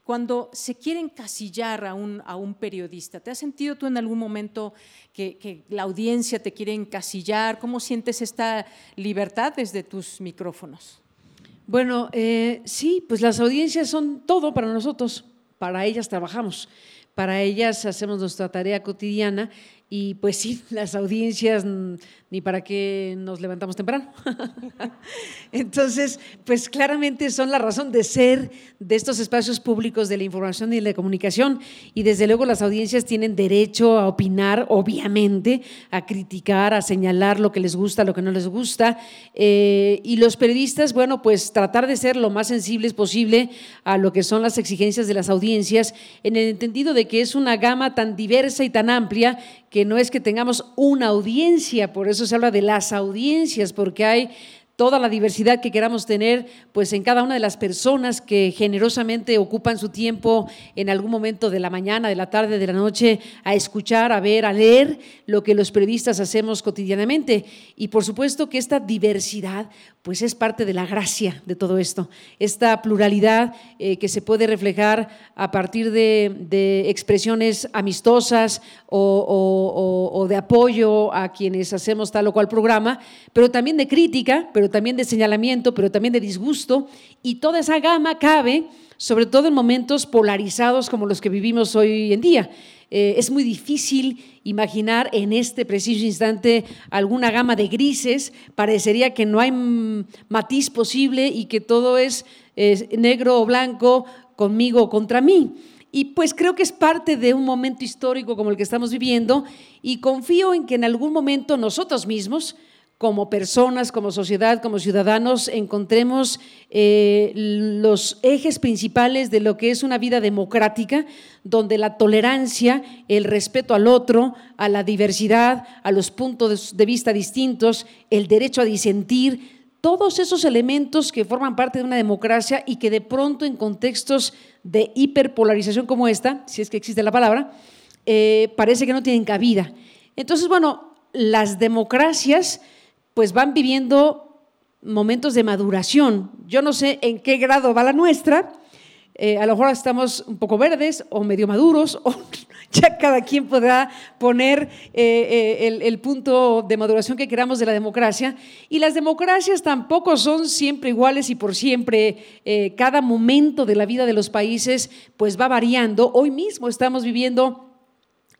Cuando se quiere encasillar a un, periodista, ¿te has sentido tú en algún momento que, que la audiencia te quiere encasillar? ¿Cómo sientes esta libertad desde tus micrófonos? Bueno, eh, sí, pues las audiencias son todo para nosotros, para ellas trabajamos, para ellas hacemos nuestra tarea cotidiana y pues sí, (laughs) las audiencias mm, ni para qué nos levantamos temprano. (laughs) Entonces, pues claramente son la razón de ser de estos espacios públicos de la información y la comunicación y desde luego las audiencias tienen derecho a opinar, obviamente, a criticar, a señalar lo que les gusta, lo que no les gusta eh, y los periodistas, bueno, pues tratar de ser lo más sensibles posible a lo que son las exigencias de las audiencias en el entendido de que es una gama tan diversa y tan amplia que no es que tengamos una audiencia, por eso se habla de las audiencias, porque hay toda la diversidad que queramos tener, pues en cada una de las personas que generosamente ocupan su tiempo en algún momento de la mañana, de la tarde, de la noche, a escuchar, a ver, a leer lo que los periodistas hacemos cotidianamente. Y por supuesto que esta diversidad, pues es parte de la gracia de todo esto, esta pluralidad eh, que se puede reflejar a partir de, expresiones amistosas o- o de apoyo a quienes hacemos tal o cual programa, pero también de crítica, pero también de señalamiento, pero también de disgusto, y toda esa gama cabe, sobre todo en momentos polarizados como los que vivimos hoy en día. Eh, es muy difícil imaginar en este preciso instante alguna gama de grises, parecería que no hay mm, matiz posible y que todo es negro o blanco, conmigo o contra mí. Y pues creo que es parte de un momento histórico como el que estamos viviendo y confío en que en algún momento nosotros mismos, como personas, como sociedad, como ciudadanos, encontremos eh, los ejes principales de lo que es una vida democrática, donde la tolerancia, el respeto al otro, a la diversidad, a los puntos de vista distintos, el derecho a disentir, todos esos elementos que forman parte de una democracia y que de pronto en contextos de hiperpolarización como esta, si es que existe la palabra, eh, parece que no tienen cabida. Entonces, bueno, las democracias pues van viviendo momentos de maduración. Yo no sé en qué grado va la nuestra, eh, a lo mejor estamos un poco verdes o medio maduros, (laughs) o ya cada quien podrá poner eh, eh, el, punto de maduración que queramos de la democracia. Y las democracias tampoco son siempre iguales y por siempre. cada momento de la vida de los países pues va variando. Hoy mismo estamos viviendo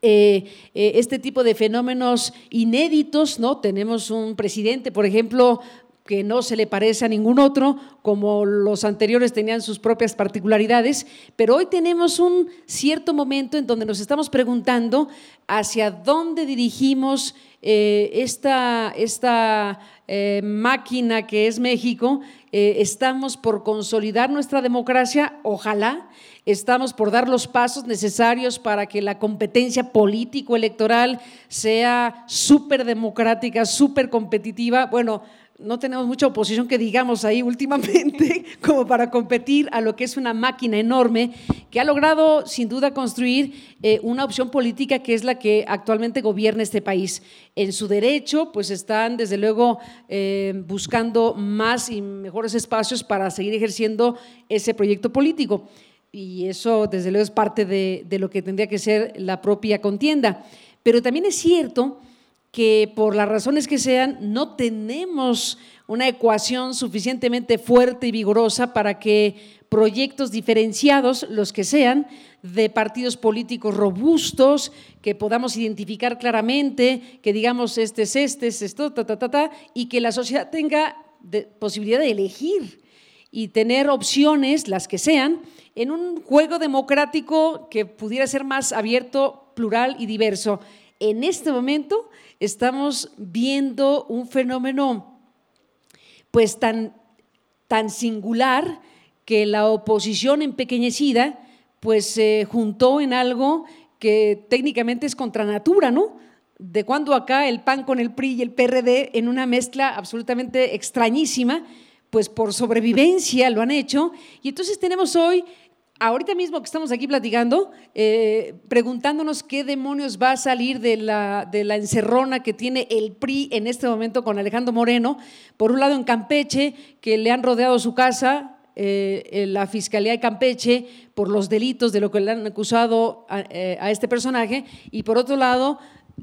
eh, eh, este tipo de fenómenos inéditos, ¿no? Tenemos un presidente, por ejemplo, que no se le parece a ningún otro, como los anteriores tenían sus propias particularidades, pero hoy tenemos un cierto momento en donde nos estamos preguntando hacia dónde dirigimos eh, esta, esta eh, máquina que es México. Eh, estamos por consolidar nuestra democracia, ojalá, estamos por dar los pasos necesarios para que la competencia político-electoral sea súper democrática, súper competitiva. Bueno, no tenemos mucha oposición que digamos ahí últimamente (laughs) como para competir a lo que es una máquina enorme que ha logrado sin duda construir eh, una opción política que es la que actualmente gobierna este país. En su derecho, pues están desde luego eh, buscando más y mejores espacios para seguir ejerciendo ese proyecto político. Y eso desde luego es parte de, de lo que tendría que ser la propia contienda. Pero también es cierto que por las razones que sean, no tenemos una ecuación suficientemente fuerte y vigorosa para que proyectos diferenciados, los que sean, de partidos políticos robustos, que podamos identificar claramente, que digamos este es este, es esto, ta, ta, ta, ta, y que la sociedad tenga de- posibilidad de elegir y tener opciones, las que sean, en un juego democrático que pudiera ser más abierto, plural y diverso. En este momento estamos viendo un fenómeno pues tan, tan singular que la oposición empequeñecida pues se juntó en algo que técnicamente es contra natura, ¿no? De cuando acá el PAN con el PRI y el PRD en una mezcla absolutamente extrañísima, pues por sobrevivencia lo han hecho. Y entonces tenemos hoy, ahorita mismo que estamos aquí platicando, eh, preguntándonos qué demonios va a salir de la, de la encerrona que tiene el PRI en este momento con Alejandro Moreno. Por un lado en Campeche, que le han rodeado su casa, eh, la Fiscalía de Campeche por los delitos de lo que le han acusado a, eh, a este personaje y por otro lado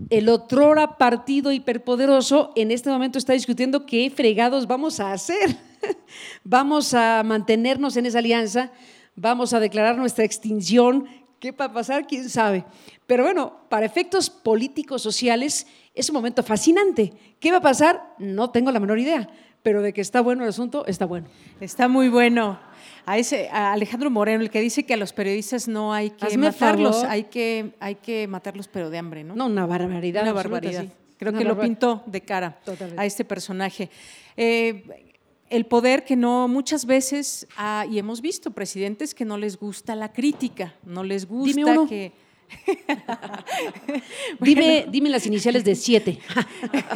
el otrora partido hiperpoderoso en este momento está discutiendo qué fregados vamos a hacer. (laughs) vamos a mantenernos en esa alianza, vamos a declarar nuestra extinción. ¿Qué va a pasar? ¿Quién sabe? Pero bueno, para efectos políticos, sociales, es un momento fascinante. ¿Qué va a pasar? No tengo la menor idea, pero de que está bueno el asunto, está bueno. Está muy bueno. A ese a Alejandro Moreno, el que dice que a los periodistas no hay que Hazme matarlos, favor. hay que, hay que matarlos pero de hambre, ¿no? No, una barbaridad. Una absoluta, barbaridad. sí. Creo Una que lo pintó de cara Totalmente. a este personaje. Eh, el poder que no muchas veces, ah, y hemos visto presidentes que no les gusta la crítica, no les gusta que... (laughs) Dime, dime las iniciales de siete.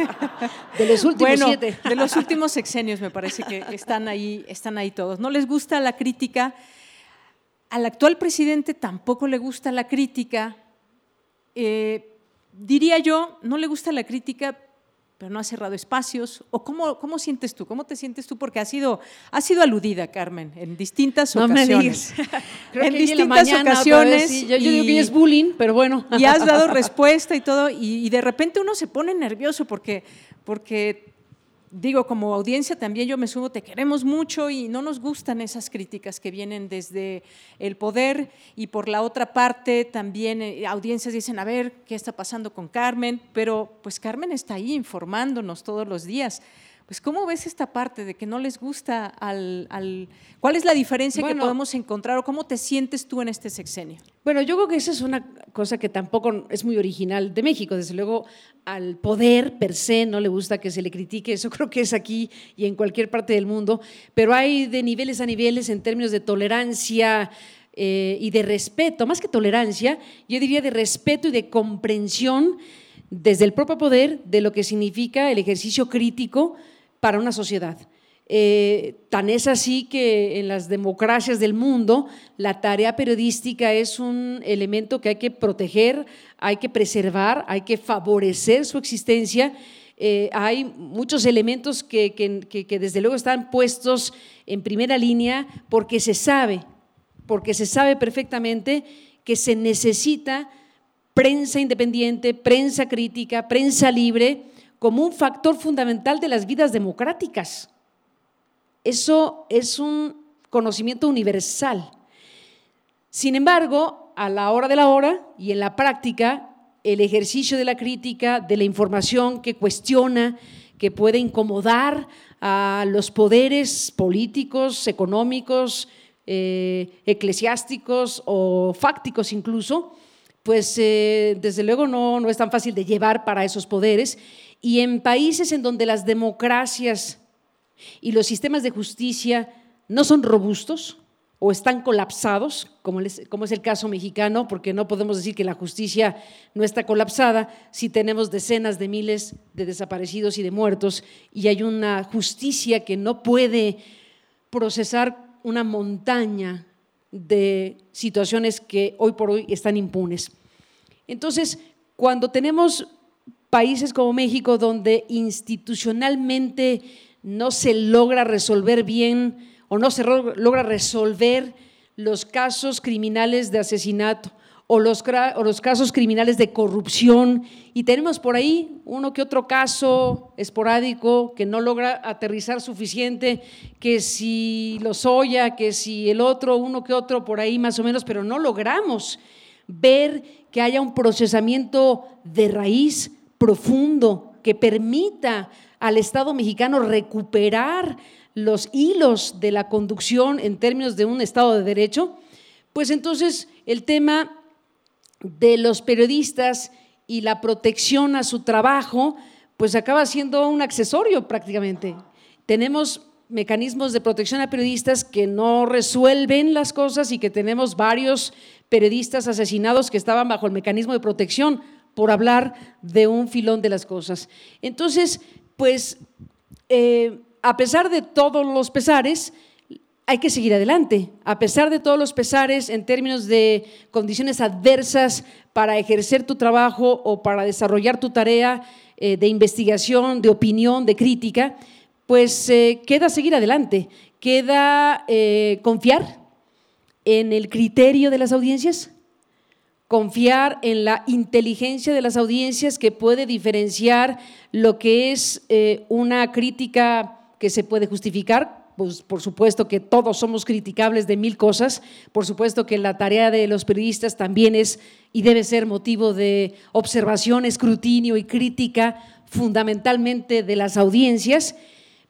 (laughs) de los últimos bueno, siete. de los últimos sexenios me parece que están ahí, están ahí todos. No les gusta la crítica. Al actual presidente tampoco le gusta la crítica. Eh, diría yo, no le gusta la crítica, pero no ha cerrado espacios. ¿O cómo, cómo sientes tú? ¿Cómo te sientes tú? Porque ha sido, ha sido aludida, Carmen, en distintas No me ocasiones. digas. (laughs) (laughs) Creo en que distintas mañana ocasiones. sí. Yo, yo digo que es bullying, pero bueno. y has dado (laughs) respuesta y todo, y, y de repente uno se pone nervioso porque, porque, digo, como audiencia también yo me subo, te queremos mucho y no nos gustan esas críticas que vienen desde el poder y por la otra parte también eh, audiencias dicen, a ver, ¿qué está pasando con Carmen? Pero pues Carmen está ahí informándonos todos los días. Pues, ¿cómo ves esta parte de que no les gusta al. al- ¿Cuál es la diferencia que podemos encontrar o cómo te sientes tú en este sexenio? Bueno, yo creo que esa es una cosa que tampoco es muy original de México. Desde luego, al poder per se no le gusta que se le critique. Eso (laughs) creo que es aquí y en cualquier parte del mundo. Pero hay de niveles a niveles en términos de tolerancia eh, y de respeto. Más que tolerancia, yo diría de respeto y de comprensión desde el propio poder de lo que significa el ejercicio crítico para una sociedad. Eh, tan es así que en las democracias del mundo la tarea periodística es un elemento que hay que proteger, hay que preservar, hay que favorecer su existencia. Eh, hay muchos elementos que, que- que- que desde luego están puestos en primera línea porque se sabe, porque se sabe perfectamente que se necesita prensa independiente, prensa crítica, prensa libre, como un factor fundamental de las vidas democráticas. Eso es un conocimiento universal. Sin embargo, a la hora de la hora y en la práctica, el ejercicio de la crítica, de la información que cuestiona, que puede incomodar a los poderes políticos, económicos, eh, eclesiásticos o fácticos incluso, pues eh, desde luego no, no es tan fácil de llevar para esos poderes. Y en países en donde las democracias y los sistemas de justicia no son robustos o están colapsados, como como es el caso mexicano, porque no podemos decir que la justicia no está colapsada si tenemos decenas de miles de desaparecidos y de muertos y hay una justicia que no puede procesar una montaña de situaciones que hoy por hoy están impunes. Entonces, cuando tenemos países como México donde institucionalmente no se logra resolver bien o no se logra resolver los casos criminales de asesinato o los, casos criminales de corrupción. Y tenemos por ahí uno que otro caso esporádico que no logra aterrizar suficiente, que si los Oya, que si el otro, uno que otro por ahí más o menos, pero no logramos ver que haya un procesamiento de raíz profundo que permita al Estado mexicano recuperar los hilos de la conducción en términos de un Estado de Derecho, pues entonces el tema de los periodistas y la protección a su trabajo, pues acaba siendo un accesorio prácticamente. tenemos mecanismos de protección a periodistas que no resuelven las cosas y que tenemos varios periodistas asesinados que estaban bajo el mecanismo de protección por hablar de un filón de las cosas. Entonces, pues, eh, a pesar de todos los pesares, hay que seguir adelante. A pesar de todos los pesares en términos de condiciones adversas para ejercer tu trabajo o para desarrollar tu tarea eh, de investigación, de opinión, de crítica, pues eh, queda seguir adelante, queda confiar en el criterio de las audiencias, confiar en la inteligencia de las audiencias que puede diferenciar lo que es una crítica que se puede justificar. Pues, por supuesto que todos somos criticables de mil cosas, por supuesto que la tarea de los periodistas también es y debe ser motivo de observación, escrutinio y crítica fundamentalmente de las audiencias,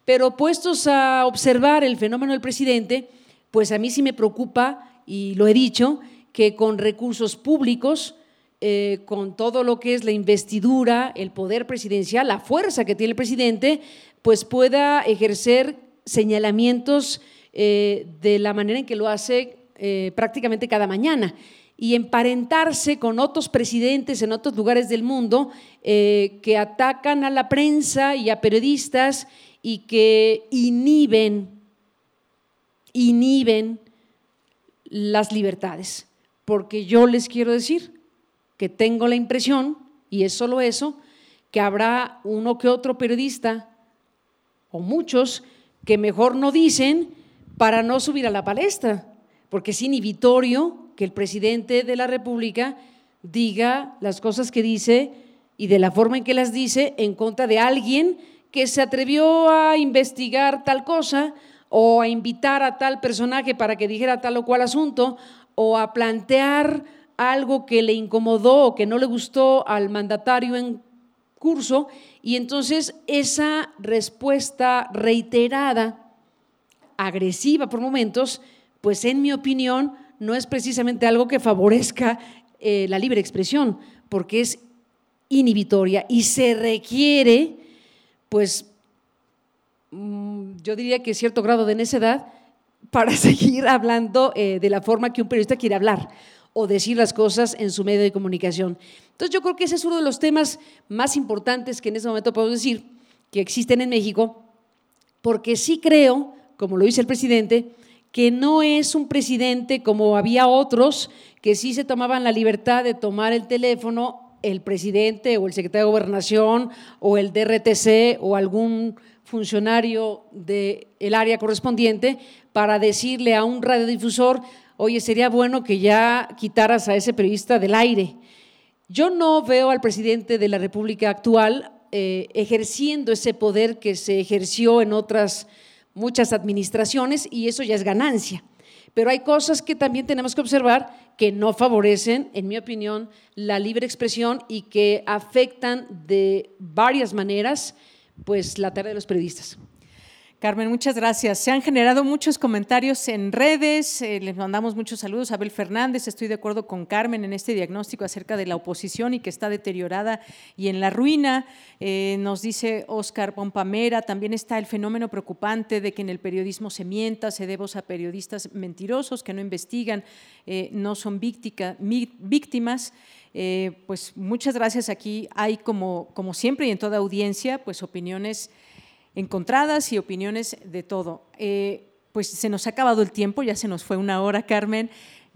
pero puestos a observar el fenómeno del presidente, pues a mí sí me preocupa, y lo he dicho, que con recursos públicos, eh, con todo lo que es la investidura, el poder presidencial, la fuerza que tiene el presidente, pues pueda ejercer señalamientos eh, de la manera en que lo hace eh, prácticamente cada mañana y emparentarse con otros presidentes en otros lugares del mundo que atacan a la prensa y a periodistas y que inhiben, inhiben las libertades. Porque yo les quiero decir que tengo la impresión, y es solo eso, que habrá uno que otro periodista, o muchos, que mejor no dicen para no subir a la palestra, porque es inhibitorio que el presidente de la República diga las cosas que dice y de la forma en que las dice en contra de alguien que se atrevió a investigar tal cosa o a invitar a tal personaje para que dijera tal o cual asunto o a plantear algo que le incomodó o que no le gustó al mandatario en curso y entonces esa respuesta reiterada, agresiva por momentos, pues en mi opinión no es precisamente algo que favorezca eh, la libre expresión, porque es inhibitoria y se requiere, pues mm, yo diría que cierto grado de necedad para (laughs) seguir hablando eh, de la forma que un periodista quiere hablar o decir las cosas en su medio de comunicación. Entonces yo creo que ese es uno de los temas más importantes que en este momento podemos decir que existen en México, porque sí creo, como lo dice el presidente, que no es un presidente como había otros que sí se tomaban la libertad de tomar el teléfono, el presidente o el secretario de gobernación o el DRTC o algún funcionario del área correspondiente para decirle a un radiodifusor, oye, sería bueno que ya quitaras a ese periodista del aire. Yo no veo al presidente de la República actual eh, ejerciendo ese poder que se ejerció en otras muchas administraciones y eso ya es ganancia. Pero hay cosas que también tenemos que observar que no favorecen, en mi opinión, la libre expresión y que afectan de varias maneras pues la tarea de los periodistas. Carmen, muchas gracias. Se han generado muchos comentarios en redes, eh, les mandamos muchos saludos Abel Fernández, estoy de acuerdo con Carmen en este diagnóstico acerca de la oposición y que está deteriorada y en la ruina. Eh, nos dice Oscar Pompamera, también está el fenómeno preocupante de que en el periodismo se mienta, se debe a periodistas mentirosos que no investigan, eh, no son víctimas. Pues muchas gracias. Aquí hay como, como siempre y en toda audiencia, pues opiniones encontradas y opiniones de todo. Eh, pues se nos ha acabado el tiempo, ya se nos fue una hora, Carmen.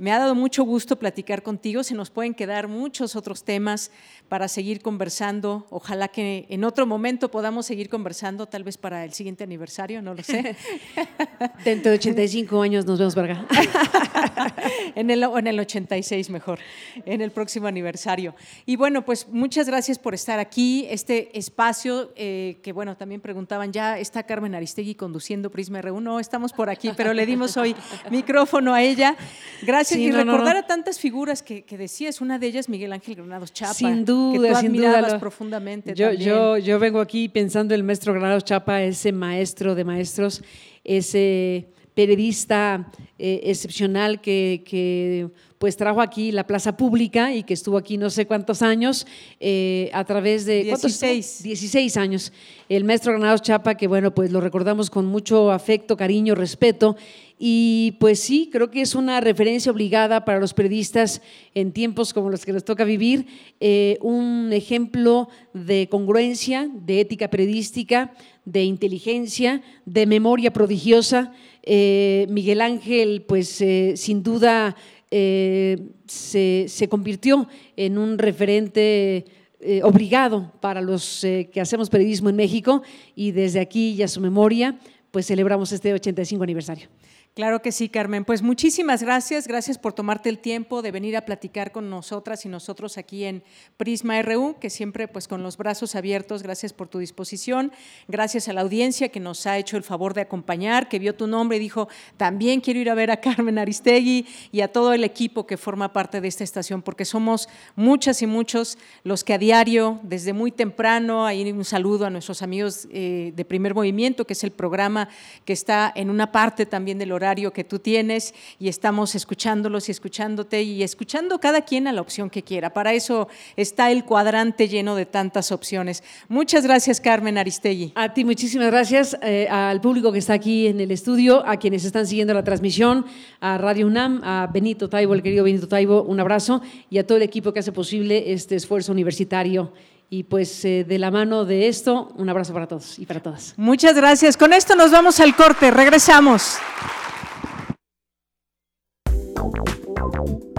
Me ha dado mucho gusto platicar contigo, se nos pueden quedar muchos otros temas para seguir conversando. Ojalá que en otro momento podamos seguir conversando, tal vez para el siguiente aniversario, no lo sé. (laughs) Dentro de 85 años nos vemos, Varga. (laughs) en, el, en el 86 mejor, en el próximo aniversario. Y bueno, pues muchas gracias por estar aquí. Este espacio eh, que, bueno, también preguntaban, ya está Carmen Aristegui conduciendo Prisma R1. No, estamos por aquí, pero le dimos hoy (laughs) micrófono a ella. Gracias. Y recordar a tantas figuras que, que, decías, una de ellas Miguel Ángel Granados Chapa. Sin duda que tú sin duda. profundamente. Yo, yo, yo vengo aquí pensando el maestro Granados Chapa, ese maestro de maestros, ese periodista eh, excepcional que, que, pues trajo aquí la plaza pública y que estuvo aquí no sé cuántos años eh, a través de 16. 16 años. El maestro Granados Chapa, que bueno, pues lo recordamos con mucho afecto, cariño, respeto. Y pues sí, creo que es una referencia obligada para los periodistas en tiempos como los que nos toca vivir, eh, un ejemplo de congruencia, de ética periodística, de inteligencia, de memoria prodigiosa. Eh, Miguel Ángel, pues eh, sin duda se, convirtió en un referente obligado para los que hacemos periodismo en México y desde aquí y a su memoria, pues celebramos este 85 aniversario. Claro que sí, Carmen. Pues muchísimas gracias. Gracias por tomarte el tiempo de venir a platicar con nosotras y nosotros aquí en Prisma RU, que siempre pues con los brazos abiertos. Gracias por tu disposición. Gracias a la audiencia que nos ha hecho el favor de acompañar, que vio tu nombre y dijo, también quiero ir a ver a Carmen Aristegui y a todo el equipo que forma parte de esta estación, porque somos muchas y muchos los que a diario, desde muy temprano, ahí un saludo a nuestros amigos eh, de Primer Movimiento, que es el programa que está en una parte también del horario que tú tienes y estamos escuchándolos y escuchándote y escuchando cada quien a la opción que quiera. Para eso está el cuadrante lleno de tantas opciones. Muchas gracias, Carmen Aristegui. A ti muchísimas gracias, eh, al público que está aquí en el estudio, a quienes están siguiendo la transmisión, a Radio UNAM, a Benito Taibo, el querido Benito Taibo, un abrazo y a todo el equipo que hace posible este esfuerzo universitario. Y pues eh, de la mano de esto, un abrazo para todos y para todas. Muchas gracias. Con esto nos vamos al corte. Regresamos.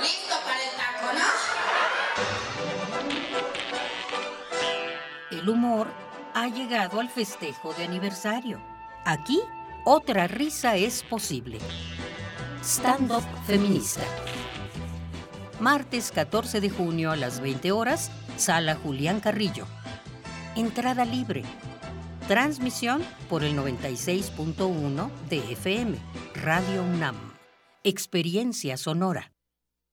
Listo para el taco, ¿no? El humor ha llegado al festejo de aniversario. Aquí, otra risa es posible. Stand Up Feminista. Martes 14 de junio a las 20 horas, Sala Julián Carrillo. Entrada libre. Transmisión por el 96.1 de FM, Radio UNAM. Experiencia sonora.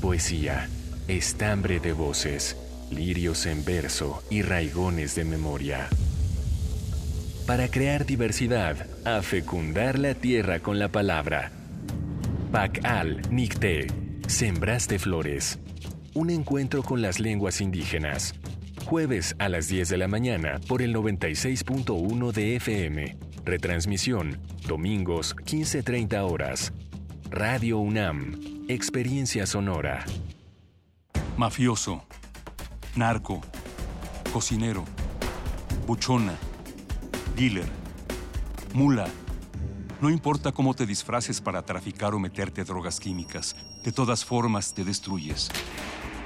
Poesía, estambre de voces, lirios en verso y raigones de memoria. Para crear diversidad, a fecundar la tierra con la palabra. Pacal Nicté, Sembraste Flores. Un encuentro con las lenguas indígenas. Jueves a las 10 de la mañana por el 96.1 de FM. Retransmisión, domingos 15.30 horas. Radio UNAM, Experiencia Sonora. Mafioso, narco, cocinero, buchona, dealer, mula. No importa cómo te disfraces para traficar o meterte drogas químicas, de todas formas te destruyes.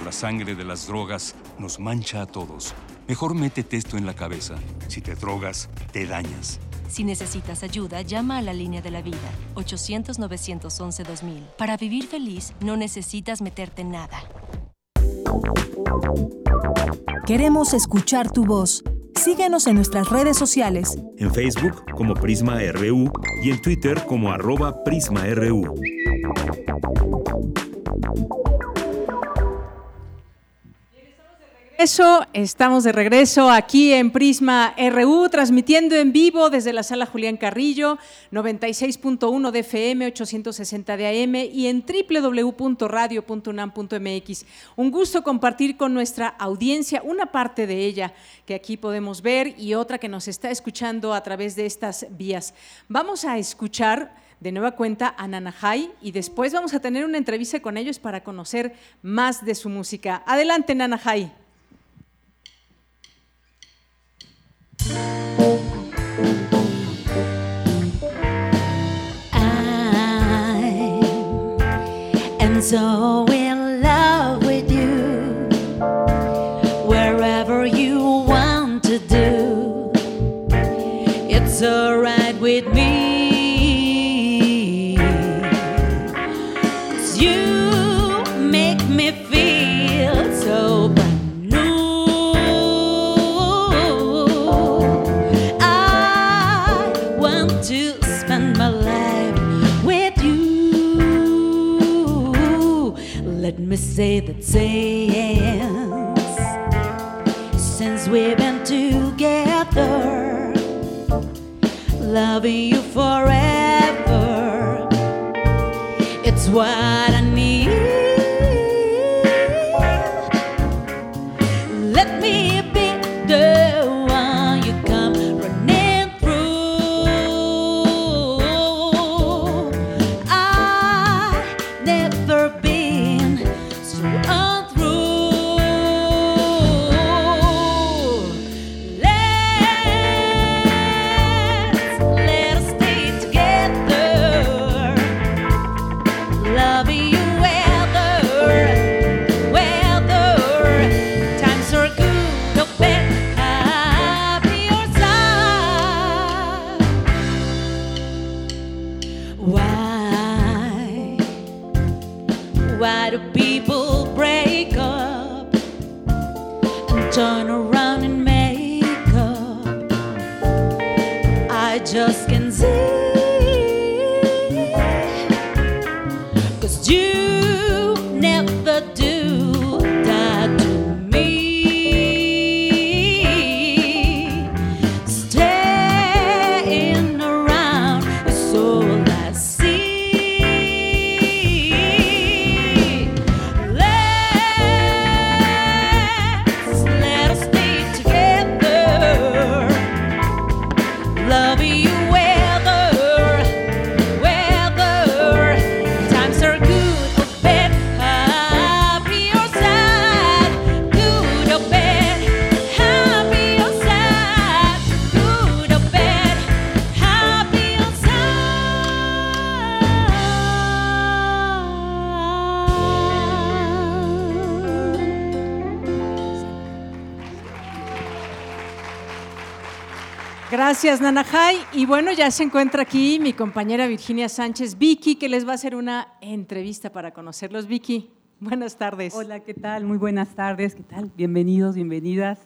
La sangre de las drogas nos mancha a todos. Mejor métete esto en la cabeza. Si te drogas, te dañas. Si necesitas ayuda, llama a la línea de la vida, 800-911-2000. Para vivir feliz, no necesitas meterte en nada. Queremos escuchar tu voz. Síguenos en nuestras redes sociales. En Facebook como Prisma RU y en Twitter como arroba PrismaRU. Estamos de regreso aquí en Prisma RU, transmitiendo en vivo desde la sala Julián Carrillo, 96.1 de FM, 860 de AM y en www.radio.unam.mx. Un gusto compartir con nuestra audiencia una parte de ella que aquí podemos ver y otra que nos está escuchando a través de estas vías. Vamos a escuchar de nueva cuenta a Nanahai y después vamos a tener una entrevista con ellos para conocer más de su música. Adelante, Nanahai. I'm and so say that since since we've been together, loving you forever. It's what I Gracias, Nanahai. Y bueno, ya se encuentra aquí mi compañera Virginia Sánchez, Vicky, que les va a hacer una entrevista para conocerlos. Vicky, buenas tardes. Hola, ¿qué tal? Muy buenas tardes, ¿qué tal? Bienvenidos, bienvenidas.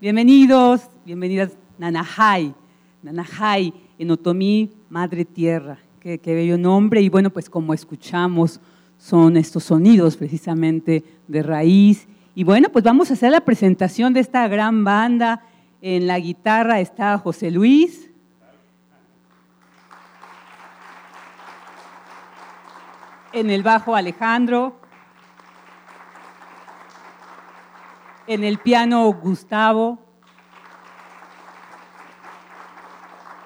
Bienvenidos, bienvenidas, Nanahai. Nanahai, en Otomí, Madre Tierra. Qué, qué bello nombre. Y bueno, pues como escuchamos, son estos sonidos precisamente de raíz. Y bueno, pues vamos a hacer la presentación de esta gran banda. En la guitarra está José Luis. En el bajo Alejandro. En el piano Gustavo.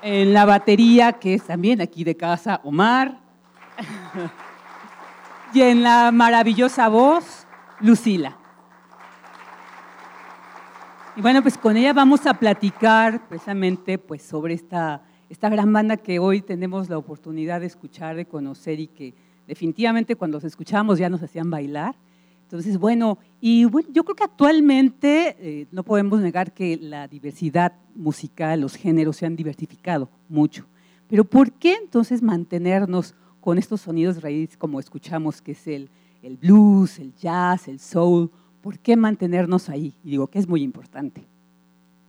En la batería, que es también aquí de casa, Omar. (laughs) y en la maravillosa voz, Lucila. Y bueno, pues con ella vamos a platicar precisamente pues, sobre esta, esta gran banda que hoy tenemos la oportunidad de escuchar, de conocer y que definitivamente cuando los escuchábamos ya nos hacían bailar. Entonces, bueno, y bueno, yo creo que actualmente eh, no podemos negar que la diversidad musical, los géneros se han diversificado mucho. Pero ¿por qué entonces mantenernos con estos sonidos raíz como escuchamos, que es el, el blues, el jazz, el soul? ¿Por qué mantenernos ahí? Y digo que es muy importante.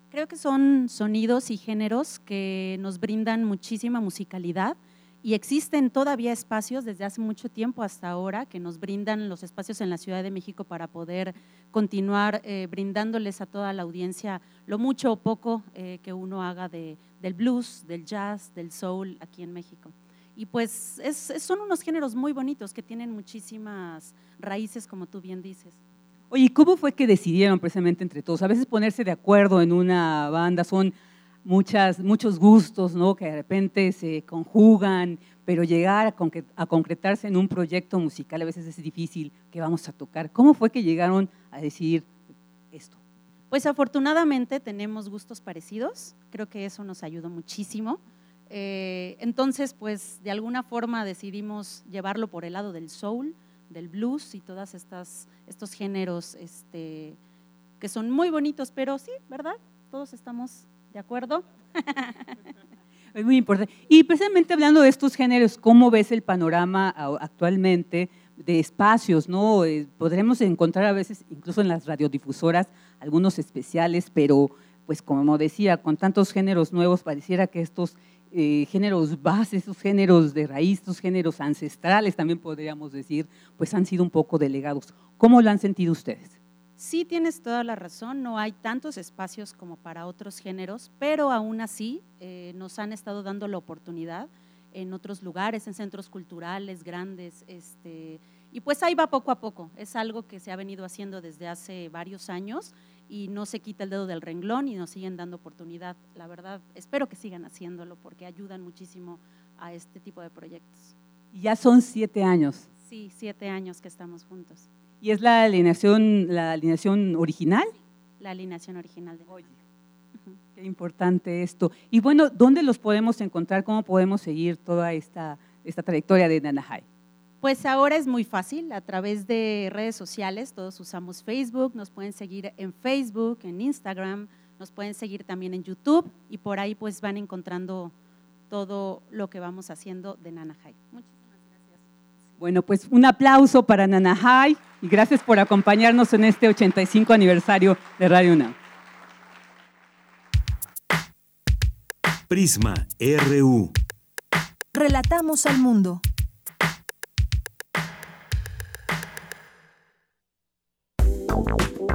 Creo que son sonidos y géneros que nos brindan muchísima musicalidad Y existen todavía espacios desde hace mucho tiempo hasta ahora que nos brindan los espacios en la Ciudad de México para poder continuar eh, brindándoles a toda la audiencia lo mucho o poco eh, que uno haga de, del blues, del jazz, del soul aquí en México. Y pues es- son unos géneros muy bonitos que tienen muchísimas raíces, como tú bien dices. Oye, ¿y ¿cómo fue que decidieron precisamente entre todos? A veces ponerse de acuerdo en una banda son muchas, muchos gustos, ¿no? Que de repente se conjugan, pero llegar a, concre- a concretarse en un proyecto musical a veces es difícil que vamos a tocar. ¿Cómo fue que llegaron a decidir esto? Pues afortunadamente tenemos gustos parecidos, creo que eso nos ayudó muchísimo. Eh, entonces, pues de alguna forma decidimos llevarlo por el lado del soul, del blues y todas estas estos géneros este, que son muy bonitos, pero sí, ¿verdad? Todos estamos de acuerdo. (laughs) Es muy importante. Y precisamente hablando de estos géneros, ¿cómo ves el panorama actualmente de espacios? ¿no? Eh, Podremos encontrar a veces, incluso en las radiodifusoras, algunos especiales, pero pues como decía, con tantos géneros nuevos, pareciera que estos eh, géneros bases, estos géneros de raíz, estos géneros ancestrales, también podríamos decir, pues han sido un poco delegados. ¿Cómo lo han sentido ustedes? Sí, tienes toda la razón, no hay tantos espacios como para otros géneros, pero aún así eh, nos han estado dando la oportunidad en otros lugares, en centros culturales grandes, este, y pues ahí va poco a poco, es algo que se ha venido haciendo desde hace varios años y no se quita el dedo del renglón y nos siguen dando oportunidad. La verdad, espero que sigan haciéndolo porque ayudan muchísimo a este tipo de proyectos. Y Ya son siete años. Sí, siete años que estamos juntos. ¿Y es la alineación, la alineación original? La alineación original de Qué importante esto. Y bueno, ¿dónde los podemos encontrar? ¿Cómo podemos seguir toda esta, esta trayectoria de Nanahai? Pues ahora es muy fácil, a través de redes sociales, todos usamos Facebook, nos pueden seguir en Facebook, en Instagram, nos pueden seguir también en YouTube y por ahí pues van encontrando todo lo que vamos haciendo de Nanahai. Muchísimas gracias. Bueno, pues un aplauso para Nanahai y gracias por acompañarnos en este 85 aniversario de Radio UNAM. Prisma RU. Relatamos al mundo.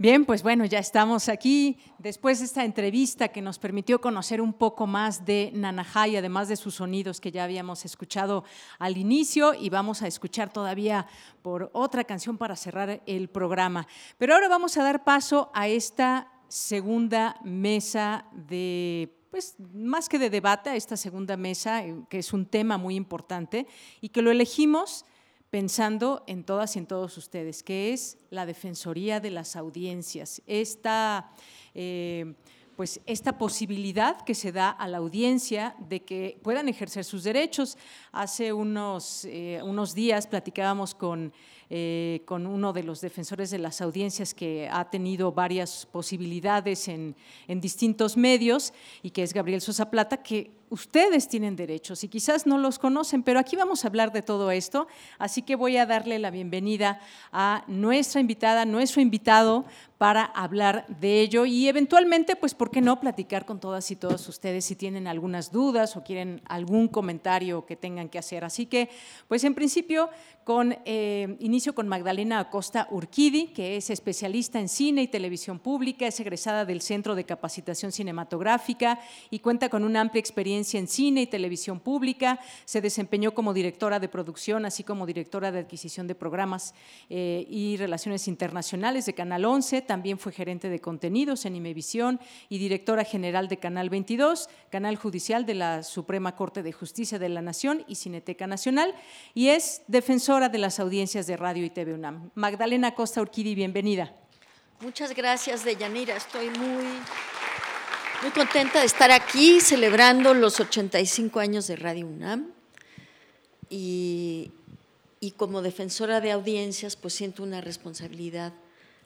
Bien, pues bueno, ya estamos aquí después de esta entrevista que nos permitió conocer un poco más de Nanahai, además de sus sonidos que ya habíamos escuchado al inicio y vamos a escuchar todavía por otra canción para cerrar el programa. Pero ahora vamos a dar paso a esta segunda mesa de pues más que de debate, esta segunda mesa, eh, que es un tema muy importante y que lo elegimos pensando en todas y en todos ustedes, que es la Defensoría de las Audiencias. Esta, eh, pues, esta posibilidad que se da a la audiencia de que puedan ejercer sus derechos. Hace unos, eh, unos días platicábamos con, eh, con uno de los defensores de las audiencias que ha tenido varias posibilidades en, en distintos medios y que es Gabriel Sosa Plata, que ustedes tienen derechos y quizás no los conocen, pero aquí vamos a hablar de todo esto, así que voy a darle la bienvenida a nuestra invitada, nuestro invitado para hablar de ello y eventualmente, pues, ¿por qué no platicar con todas y todos ustedes si tienen algunas dudas o quieren algún comentario que tengan que hacer? Así que, pues, en principio, con eh, inicio con Magdalena Acosta Urquidi, que es especialista en cine y televisión pública, es egresada del Centro de Capacitación Cinematográfica y cuenta con una amplia experiencia en cine y televisión pública. Se desempeñó como directora de producción, así como directora de adquisición de programas eh, y relaciones internacionales de Canal 11. También fue gerente de contenidos en Imevisión y directora general de Canal 22, Canal Judicial de la Suprema Corte de Justicia de la Nación y Cineteca Nacional. Y es defensora de las audiencias de Radio y TV UNAM. Magdalena Costa Urquidi, bienvenida. Muchas gracias, Deyanira. Estoy muy, muy contenta de estar aquí celebrando los 85 años de Radio UNAM. Y, como defensora de audiencias, pues siento una responsabilidad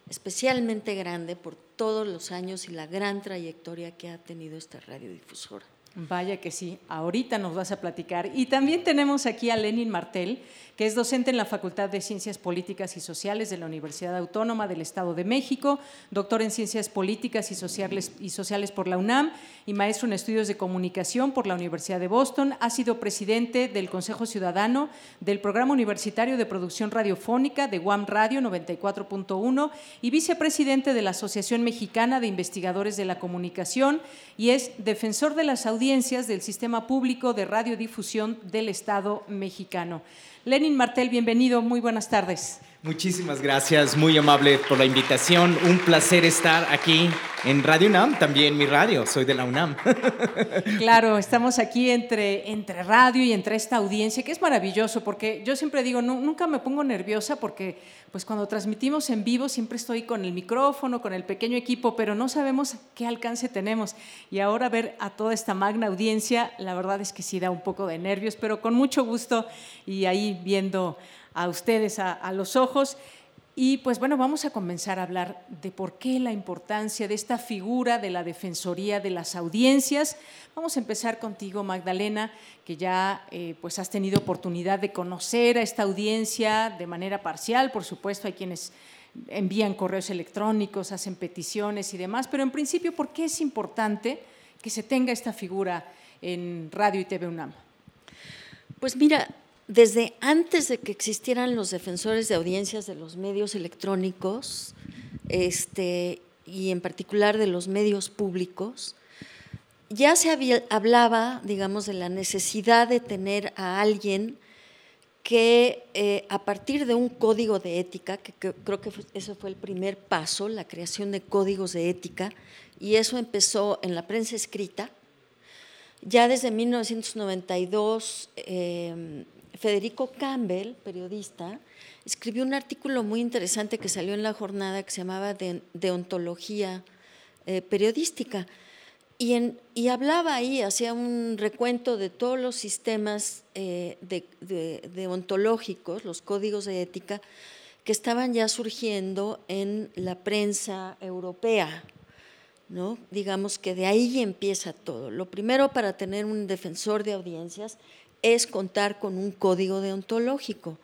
especialmente grande por todos los años y la gran trayectoria que ha tenido esta radiodifusora. Vaya que sí, ahorita nos vas a platicar. Y también tenemos aquí a Lenin Martel, que es docente en la Facultad de Ciencias Políticas y Sociales de la Universidad Autónoma del Estado de México, doctor en Ciencias Políticas y Sociales, por la UNAM y maestro en Estudios de Comunicación por la Universidad de Boston. Ha sido presidente del Consejo Ciudadano del Programa Universitario de Producción Radiofónica de UAM Radio 94.1 y vicepresidente de la Asociación Mexicana de Investigadores de la Comunicación y es defensor de las audiencias del Sistema Público de Radiodifusión del Estado mexicano. Lenin Martel, bienvenido, muy buenas tardes. Muchísimas gracias, muy amable por la invitación. Un placer estar aquí en Radio UNAM, también mi radio, soy de la UNAM. (laughs) Claro, estamos aquí entre, entre radio y entre esta audiencia, que es maravilloso, porque yo siempre digo, nu- nunca me pongo nerviosa porque pues cuando transmitimos en vivo siempre estoy con el micrófono, con el pequeño equipo, pero no sabemos qué alcance tenemos. Y ahora ver a toda esta magna audiencia, la verdad es que sí da un poco de nervios, pero con mucho gusto y ahí viendo a ustedes a, los ojos. Y pues bueno, vamos a comenzar a hablar de por qué la importancia de esta figura de la Defensoría de las Audiencias. Vamos a empezar contigo, Magdalena, que ya eh, pues has tenido oportunidad de conocer a esta audiencia de manera parcial. Por supuesto, hay quienes envían correos electrónicos, hacen peticiones y demás, pero en principio, ¿por qué es importante que se tenga esta figura en Radio y TV UNAM? Pues mira, desde antes de que existieran los defensores de audiencias de los medios electrónicos, este, y en particular de los medios públicos, ya se hablaba, digamos, de la necesidad de tener a alguien que eh, a partir de un código de ética, que, creo que fue- ese fue el primer paso, la creación de códigos de ética, y eso empezó en la prensa escrita, ya desde 1992, eh, Federico Campbell, periodista, escribió un artículo muy interesante que salió en la jornada que se llamaba de, Deontología eh, Periodística. Y, y hablaba ahí, hacía un recuento de todos los sistemas eh, de- de- deontológicos, los códigos de ética, que estaban ya surgiendo en la prensa europea. ¿no? Digamos que de ahí empieza todo. Lo primero para tener un defensor de audiencias es contar con un código deontológico.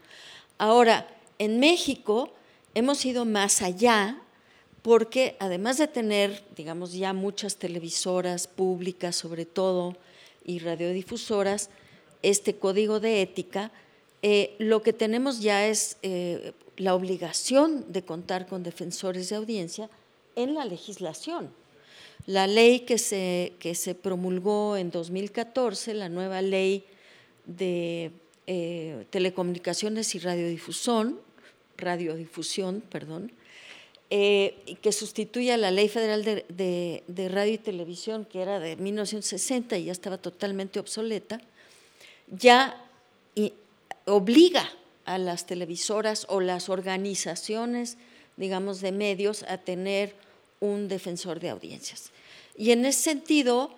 Ahora, en México hemos ido más allá porque además de tener, digamos, ya muchas televisoras públicas sobre todo y radiodifusoras, este código de ética, eh, lo que tenemos ya es eh, la obligación de contar con defensores de audiencia en la legislación. La ley que se, que se promulgó en 2014, la nueva ley de eh, telecomunicaciones y radiodifusión, radiodifusión, perdón, eh, que sustituye a la Ley Federal de, de- Radio y Televisión, que era de 1960 y ya estaba totalmente obsoleta, ya obliga a las televisoras o las organizaciones, digamos, de medios a tener un defensor de audiencias. Y en ese sentido,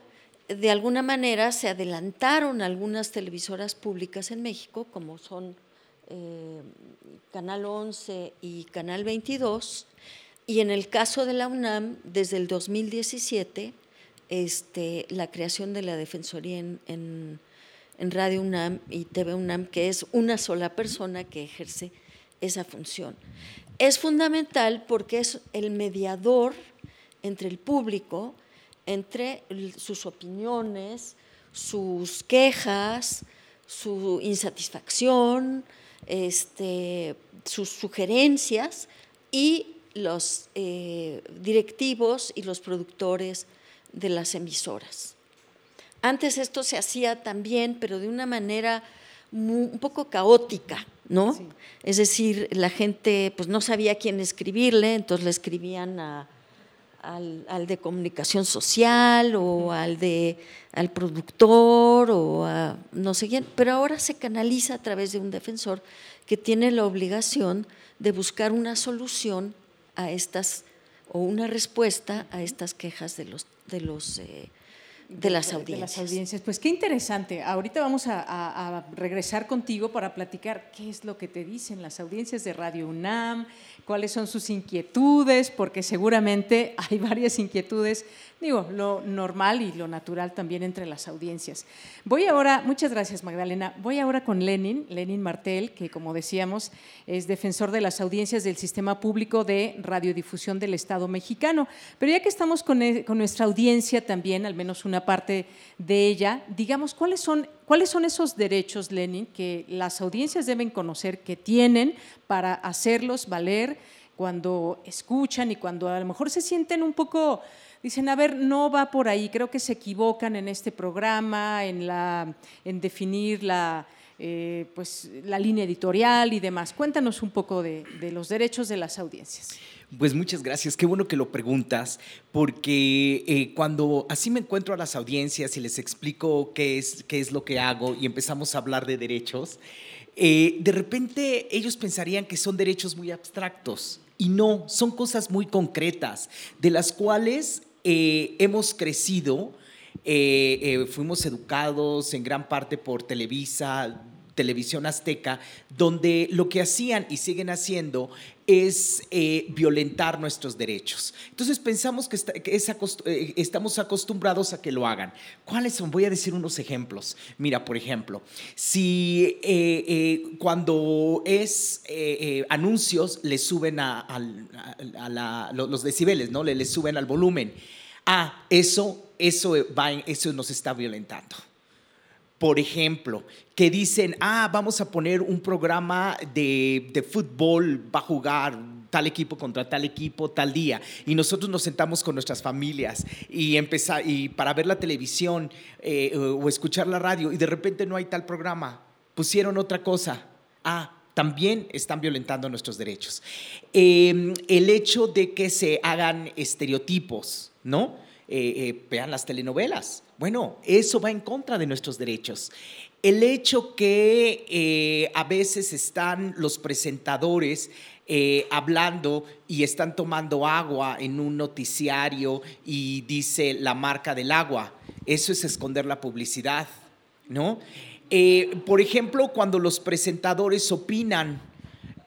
de alguna manera se adelantaron algunas televisoras públicas en México, como son eh, Canal 11 y Canal 22, y en el caso de la UNAM, desde el 2017, este, la creación de la Defensoría en, en- en Radio UNAM y TV UNAM, que es una sola persona que ejerce esa función. Es fundamental porque es el mediador entre el público, entre sus opiniones, sus quejas, su insatisfacción, este, sus sugerencias y los eh, directivos y los productores de las emisoras. Antes esto se hacía también, pero de una manera un poco caótica, ¿no? Es decir, la gente pues no sabía a quién escribirle, entonces le escribían a- al, al de comunicación social o al de al productor o a no sé quién, pero ahora se canaliza a través de un defensor que tiene la obligación de buscar una solución a estas o una respuesta a estas quejas de los de los eh, de las De las audiencias. audiencias. Pues qué interesante. Ahorita vamos a, a- a regresar contigo para platicar qué es lo que te dicen las audiencias de Radio UNAM, cuáles son sus inquietudes, porque seguramente (laughs) hay varias inquietudes, digo, lo normal y lo natural también entre las audiencias. Voy ahora, muchas gracias Magdalena, voy ahora con Lenin, Lenin Martel, que como decíamos es defensor de las audiencias del Sistema Público de Radiodifusión del Estado mexicano. Pero ya que estamos con, e- con nuestra audiencia también, al menos una parte de ella, digamos, ¿cuáles son, ¿cuáles son esos derechos, Lenin, que las audiencias deben conocer que tienen para hacerlos valer cuando escuchan y cuando a lo mejor se sienten un poco, dicen, a ver, no va por ahí, creo que se equivocan en este programa, en, la, en definir la, eh, pues, la línea editorial y demás. Cuéntanos un poco de, de los derechos de las audiencias. Pues muchas gracias, qué bueno que lo preguntas, porque eh, cuando así me encuentro a las audiencias y les explico qué es, qué es lo que hago y empezamos a hablar de derechos, eh, de repente ellos pensarían que son derechos muy abstractos y no, son cosas muy concretas, de las cuales eh, hemos crecido, fuimos educados en gran parte por Televisa, televisión azteca, donde lo que hacían y siguen haciendo es eh, violentar nuestros derechos. Entonces pensamos que, eh, estamos acostumbrados a que lo hagan. ¿Cuáles son? Voy a decir unos ejemplos. Mira, por ejemplo, si eh, cuando es anuncios le suben a, los decibeles, ¿no? Le, suben al volumen. Ah, eso, eso, va eso nos está violentando por ejemplo, que dicen, ah, vamos a poner un programa de, de fútbol, va a jugar tal equipo contra tal equipo tal día, y nosotros nos sentamos con nuestras familias y, empezar, y para ver la televisión eh, o escuchar la radio, y de repente no hay tal programa, pusieron otra cosa. Ah, también están violentando nuestros derechos. Eh, el hecho de que se hagan estereotipos, ¿no? Eh, eh, vean las telenovelas. Bueno, eso va en contra de nuestros derechos. El hecho que eh, a veces están los presentadores eh, hablando y están tomando agua en un noticiario y dice la marca del agua, eso es esconder la publicidad, ¿no? Eh, por ejemplo, cuando los presentadores opinan,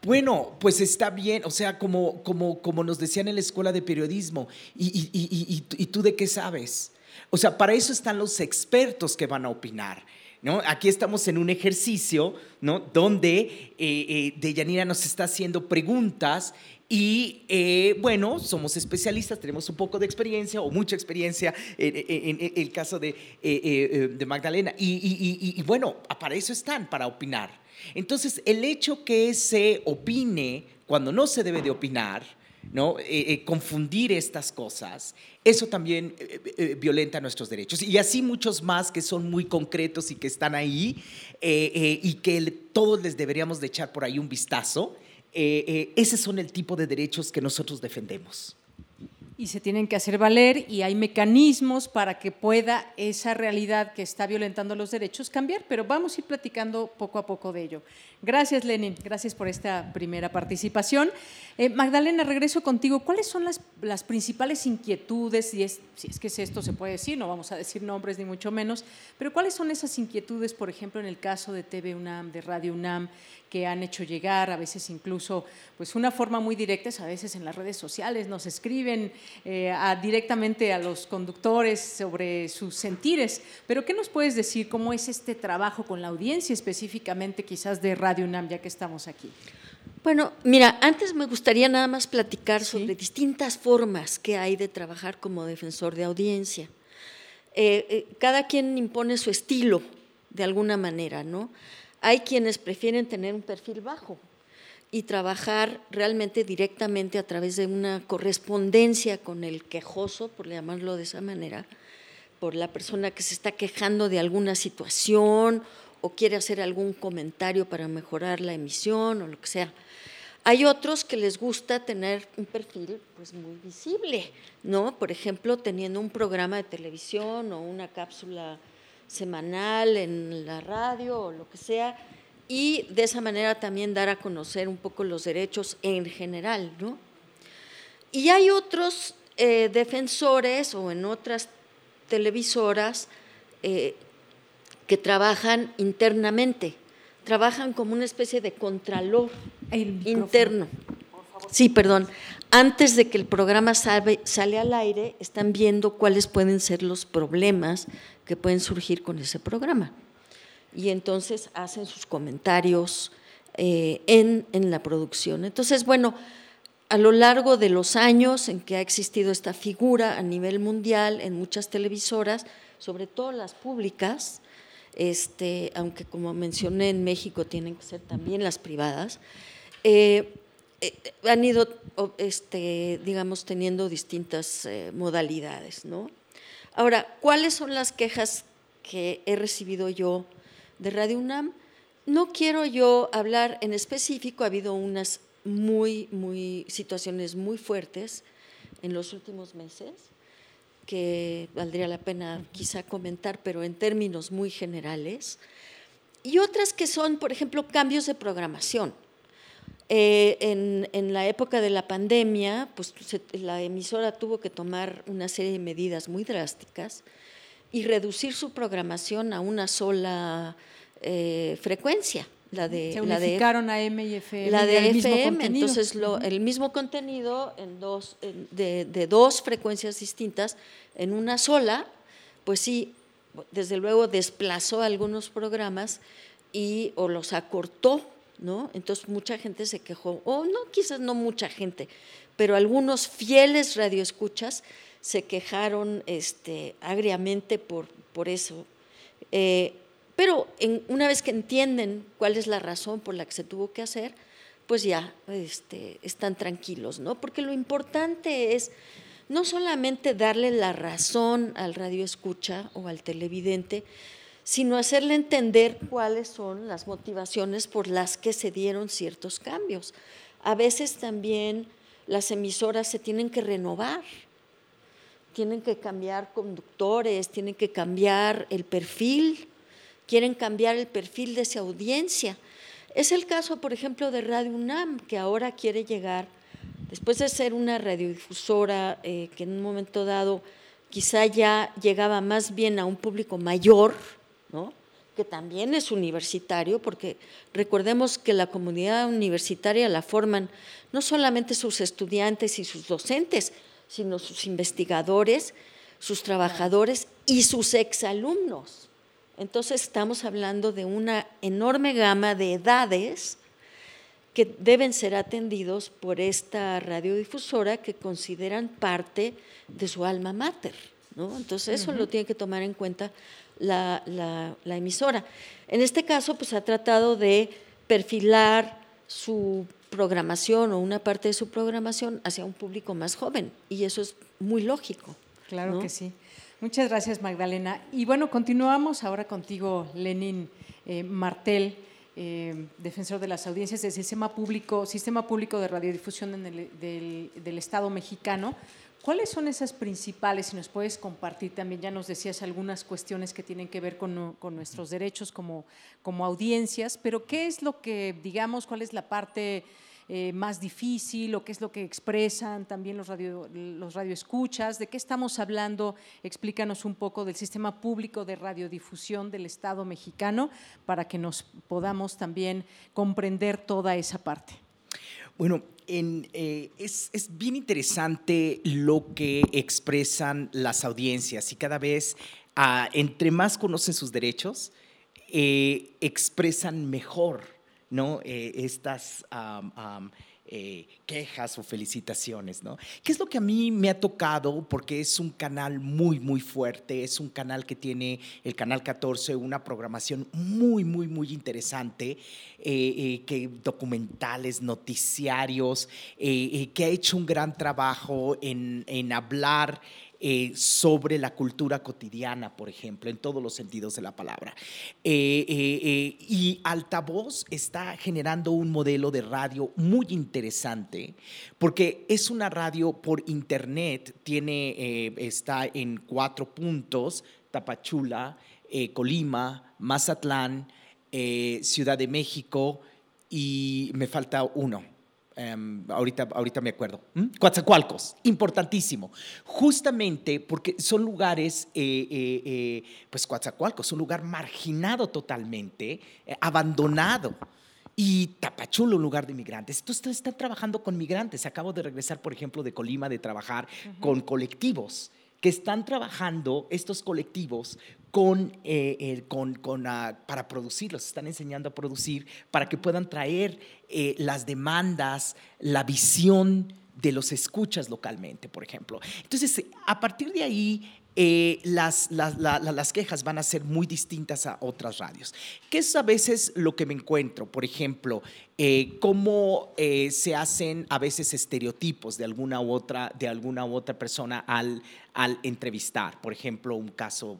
bueno, pues está bien, o sea, como, como, como nos decían en la escuela de periodismo, ¿y, tú de qué sabes? O sea, para eso están los expertos que van a opinar. ¿No? Aquí estamos en un ejercicio ¿no? donde eh, eh, Deyanira nos está haciendo preguntas y eh, bueno, somos especialistas, tenemos un poco de experiencia o mucha experiencia en, el caso de, eh, eh, Magdalena. Y- y bueno, para eso están, para opinar. Entonces, el hecho que se opine cuando no se debe de opinar, ¿no? Eh, eh, confundir estas cosas, eso también eh, eh, violenta nuestros derechos. Y así muchos más que son muy concretos y que están ahí y que todos les deberíamos de echar por ahí un vistazo. Ese son el tipo de derechos que nosotros defendemos. Y se tienen que hacer valer y hay mecanismos para que pueda esa realidad que está violentando los derechos cambiar, pero vamos a ir platicando poco a poco de ello. Gracias, Lenin, gracias por esta primera participación. Eh, Magdalena, regreso contigo. ¿Cuáles son las, las principales inquietudes, si es, si es que esto se puede decir, no vamos a decir nombres ni mucho menos, pero cuáles son esas inquietudes, por ejemplo, en el caso de TV UNAM, de Radio UNAM, que han hecho llegar, a veces incluso, pues una forma muy directa, es a veces en las redes sociales, nos escriben eh, a- directamente a los conductores sobre sus sentires. Pero ¿qué nos puedes decir? ¿Cómo es este trabajo con la audiencia específicamente quizás de Radio UNAM, ya que estamos aquí? Bueno, mira, antes me gustaría nada más platicar sobre distintas formas que hay de trabajar como defensor de audiencia. Eh, eh, cada quien impone su estilo de alguna manera, ¿no? Hay quienes prefieren tener un perfil bajo y trabajar realmente directamente a través de una correspondencia con el quejoso, por llamarlo de esa manera, por la persona que se está quejando de alguna situación o quiere hacer algún comentario para mejorar la emisión o lo que sea. Hay otros que les gusta tener un perfil pues muy visible, ¿no? Por ejemplo, teniendo un programa de televisión o una cápsula semanal en la radio o lo que sea, y de esa manera también dar a conocer un poco los derechos en general, ¿no? Y hay otros eh, defensores o en otras televisoras eh, que trabajan internamente, trabajan como una especie de contralor interno. Sí, perdón. Antes de que el programa salve- sale al aire, están viendo cuáles pueden ser los problemas que pueden surgir con ese programa. Y entonces hacen sus comentarios eh, en, en la producción. Entonces, bueno, a lo largo de los años en que ha existido esta figura a nivel mundial en muchas televisoras, sobre todo las públicas, este, aunque como mencioné en México tienen que ser también las privadas, eh, han ido, este, digamos, teniendo distintas eh, modalidades, ¿no? Ahora, ¿cuáles son las quejas que he recibido yo de Radio UNAM? No quiero yo hablar en específico, ha habido unas muy, muy, situaciones muy fuertes en los últimos meses que valdría la pena quizá comentar, pero en términos muy generales. Y otras que son, por ejemplo, cambios de programación. Eh, en, en la época de la pandemia, pues se- la emisora tuvo que tomar una serie de medidas muy drásticas y reducir su programación a una sola eh, frecuencia, la de Se la de unificaron a M y FM. la de FM, entonces lo- el mismo contenido en dos, en- de, de dos frecuencias distintas en una sola, pues sí, desde luego desplazó algunos programas y o los acortó, ¿no? Entonces mucha gente se quejó, o no, quizás no mucha gente, pero algunos fieles radioescuchas se quejaron este, agriamente por, por eso. Eh, pero una vez que entienden cuál es la razón por la que se tuvo que hacer, pues ya este, están tranquilos, ¿no? Porque lo importante es no solamente darle la razón al radio escucha o al televidente, sino hacerle entender cuáles son las motivaciones por las que se dieron ciertos cambios. A veces también las emisoras se tienen que renovar, tienen que cambiar conductores, tienen que cambiar el perfil, quieren cambiar el perfil de esa audiencia. Es el caso, por ejemplo, de Radio UNAM, que ahora quiere llegar, después de ser una radiodifusora eh, que en un momento dado quizá ya llegaba más bien a un público mayor, ¿no? que también es universitario, porque recordemos que la comunidad universitaria la forman no solamente sus estudiantes y sus docentes, sino sus investigadores, sus trabajadores y sus exalumnos. Entonces estamos hablando de una enorme gama de edades que deben ser atendidos por esta radiodifusora que consideran parte de su alma mater. ¿no? Entonces eso lo tiene que tomar en cuenta la, la- la emisora. En este caso, pues ha tratado de perfilar su programación o una parte de su programación hacia un público más joven y eso es muy lógico. Claro ¿no? que sí. Muchas gracias, Magdalena. Y bueno, continuamos ahora contigo, Lenin eh, Martel, eh, defensor de las audiencias del sistema público, sistema público de radiodifusión en el- del, del Estado mexicano. ¿Cuáles son esas principales? Si nos puedes compartir también, ya nos decías algunas cuestiones que tienen que ver con, con nuestros derechos como, como audiencias, pero ¿qué es lo que, digamos, cuál es la parte eh, más difícil o qué es lo que expresan también los radio, los radioescuchas? ¿De qué estamos hablando? Explícanos un poco del sistema público de radiodifusión del Estado mexicano para que nos podamos también comprender toda esa parte. Bueno, eh, es, es bien interesante lo que expresan las audiencias y cada vez, ah, entre más conocen sus derechos, eh, expresan mejor ¿no? Eh, estas eh, quejas o felicitaciones. ¿no? ¿Qué es lo que a mí me ha tocado? Porque es un canal muy, muy fuerte, es un canal que tiene, el Canal 14, una programación muy, muy, muy interesante, eh, eh, que documentales, noticiarios, que ha hecho un gran trabajo en, en hablar eh, sobre la cultura cotidiana, por ejemplo, en todos los sentidos de la palabra. Eh, eh, y Altavoz está generando un modelo de radio muy interesante porque es una radio por internet, tiene, está en cuatro puntos, Tapachula, Colima, Mazatlán, Ciudad de México y me falta uno. Em, ahorita, ahorita me acuerdo. ¿m? Coatzacoalcos, importantísimo. Justamente porque son lugares, eh, eh, eh, pues Coatzacoalcos, un lugar marginado totalmente, eh, abandonado. Y Tapachula, un lugar de migrantes. Entonces, están trabajando con migrantes. Acabo de regresar, por ejemplo, de Colima, de trabajar con colectivos que están trabajando estos colectivos eh, con, con, ah, para producirlos, están enseñando a producir para que puedan traer eh, las demandas, la visión de los escuchas localmente, por ejemplo. Entonces, a partir de ahí, eh, las, las, la- la- las quejas van a ser muy distintas a otras radios. Que es a veces lo que me encuentro, por ejemplo, eh, cómo eh, se hacen a veces estereotipos de alguna u otra, de alguna u otra persona al, al entrevistar. Por ejemplo, un caso,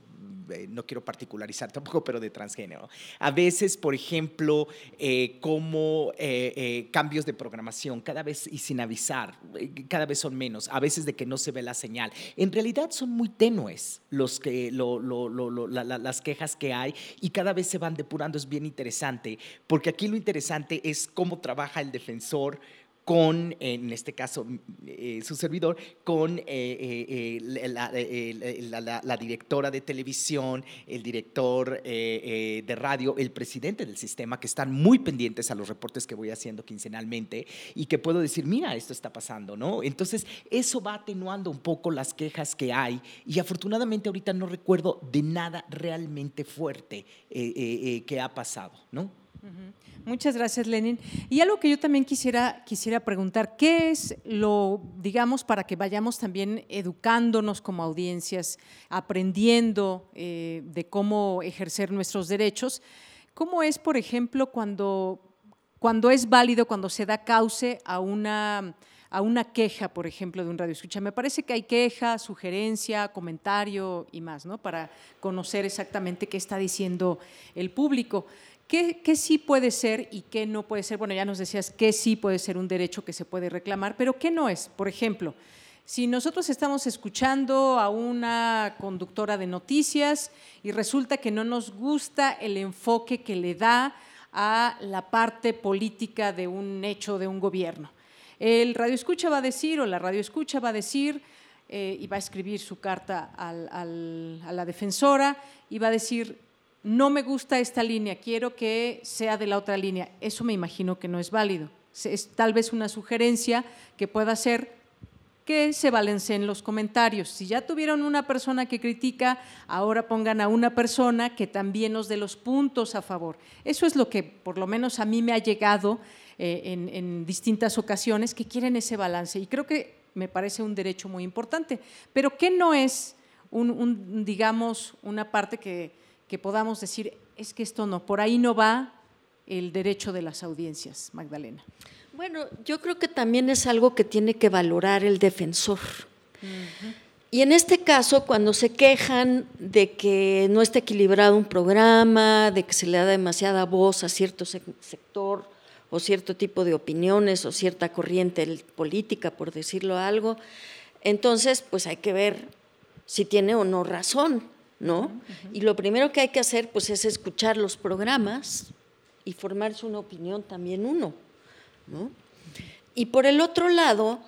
eh, no quiero particularizar tampoco, pero de transgénero. A veces, por ejemplo, eh, como eh, eh, cambios de programación, cada vez y sin avisar, cada vez son menos, a veces de que no se ve la señal. En realidad son muy tenues los que, lo- lo- lo- la- la- las quejas que hay y cada vez se van depurando, es bien interesante, porque aquí lo interesante es cómo trabaja el defensor con, en este caso, eh, su servidor, con eh, eh, eh, la, eh, la- la- la directora de televisión, el director eh, eh, de radio, el presidente del sistema, que están muy pendientes a los reportes que voy haciendo quincenalmente y que puedo decir, mira, esto está pasando, ¿no? Entonces, eso va atenuando un poco las quejas que hay y afortunadamente ahorita no recuerdo de nada realmente fuerte eh, eh, eh, que ha pasado, ¿no? Muchas gracias, Lenin. Y algo que yo también quisiera, quisiera preguntar, ¿qué es lo, digamos, para que vayamos también educándonos como audiencias, aprendiendo eh, de cómo ejercer nuestros derechos? ¿Cómo es, por ejemplo, cuando, cuando es válido, cuando se da cauce a una, a una queja, por ejemplo, de un radio escucha? Me parece que hay queja, sugerencia, comentario y más, ¿no? Para conocer exactamente qué está diciendo el público. ¿Qué, sí puede ser y qué no puede ser? Bueno, ya nos decías que sí puede ser un derecho que se puede reclamar, pero ¿qué no es? Por ejemplo, si nosotros estamos escuchando a una conductora de noticias y resulta que no nos gusta el enfoque que le da a la parte política de un hecho de un gobierno. El radio escucha va a decir, o la radio escucha va a decir, eh, y va a escribir su carta a la defensora, y va a decir, no me gusta esta línea, quiero que sea de la otra línea. Eso me imagino que no es válido. Es tal vez una sugerencia que pueda hacer que se balanceen los comentarios. Si ya tuvieron una persona que critica, ahora pongan a una persona que también nos dé los puntos a favor. Eso es lo que por lo menos a mí me ha llegado eh, en, distintas ocasiones, que quieren ese balance. Y creo que me parece un derecho muy importante. Pero ¿qué no es, un, digamos, una parte que, que podamos decir, es que esto no, por ahí no va el derecho de las audiencias, Magdalena? Bueno, yo creo que también es algo que tiene que valorar el defensor. Y en este caso, cuando se quejan de que no está equilibrado un programa, de que se le da demasiada voz a cierto sec- sector o cierto tipo de opiniones o cierta corriente política, por decirlo algo, entonces pues hay que ver si tiene o no razón, ¿no? Y lo primero que hay que hacer pues es escuchar los programas y formarse una opinión también uno. ¿no? Y por el otro lado,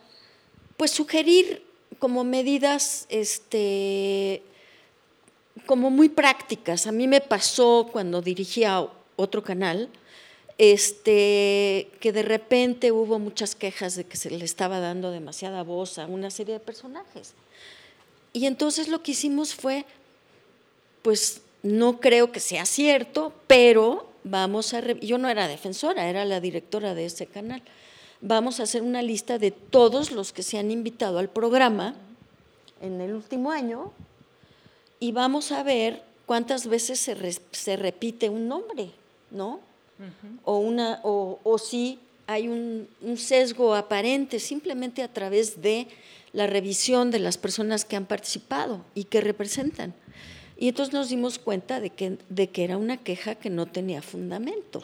pues sugerir como medidas este, como muy prácticas. A mí me pasó cuando dirigía otro canal, este, que de repente hubo muchas quejas de que se le estaba dando demasiada voz a una serie de personajes. Y entonces lo que hicimos fue, pues no creo que sea cierto, pero vamos a, yo no era defensora, era la directora de ese canal, vamos a hacer una lista de todos los que se han invitado al programa en el último año y vamos a ver cuántas veces se, re- se repite un nombre, ¿no? O, una, o, o si hay un, un sesgo aparente simplemente a través de la revisión de las personas que han participado y que representan. Y entonces nos dimos cuenta de que, de que era una queja que no tenía fundamento,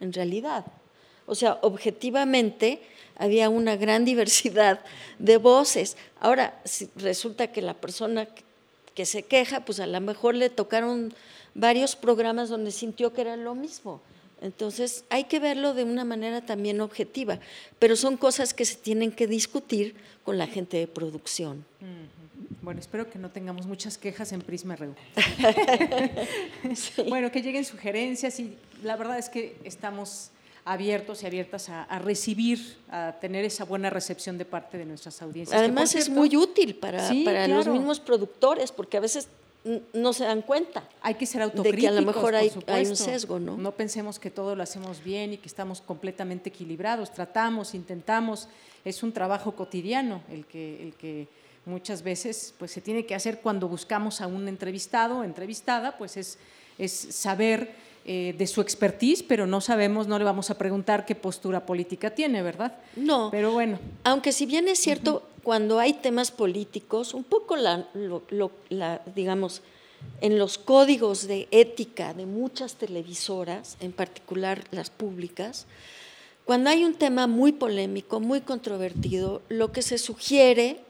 en realidad. O sea, objetivamente había una gran (laughs) diversidad de voces. Ahora, resulta que la persona que- que se queja, pues a lo mejor le tocaron varios programas donde sintió que era lo mismo. Entonces hay que verlo de una manera también objetiva, pero son cosas que se tienen que discutir con la gente de producción. Bueno, espero que no tengamos muchas quejas en Prisma RU. (laughs) Bueno, que lleguen sugerencias y la verdad es que estamos abiertos y abiertas a, a recibir, a tener esa buena recepción de parte de nuestras audiencias. Además es muy útil para, Sí, para los mismos productores, porque a veces no se dan cuenta. Hay que ser De autocríticos, que a lo mejor hay, hay un sesgo, ¿no? No pensemos que todo lo hacemos bien y que estamos completamente equilibrados. Tratamos, intentamos. Es un trabajo cotidiano el que, el que muchas veces pues, se tiene que hacer cuando buscamos a un entrevistado o entrevistada, pues es, es saber eh, de su expertise, pero no sabemos, no le vamos a preguntar qué postura política tiene, ¿verdad? No. Pero bueno. Aunque si bien es cierto, cuando hay temas políticos, un poco la, lo- lo- la, digamos, en los códigos de ética de muchas televisoras, en particular las públicas, cuando hay un tema muy polémico, muy controvertido, lo que se sugiere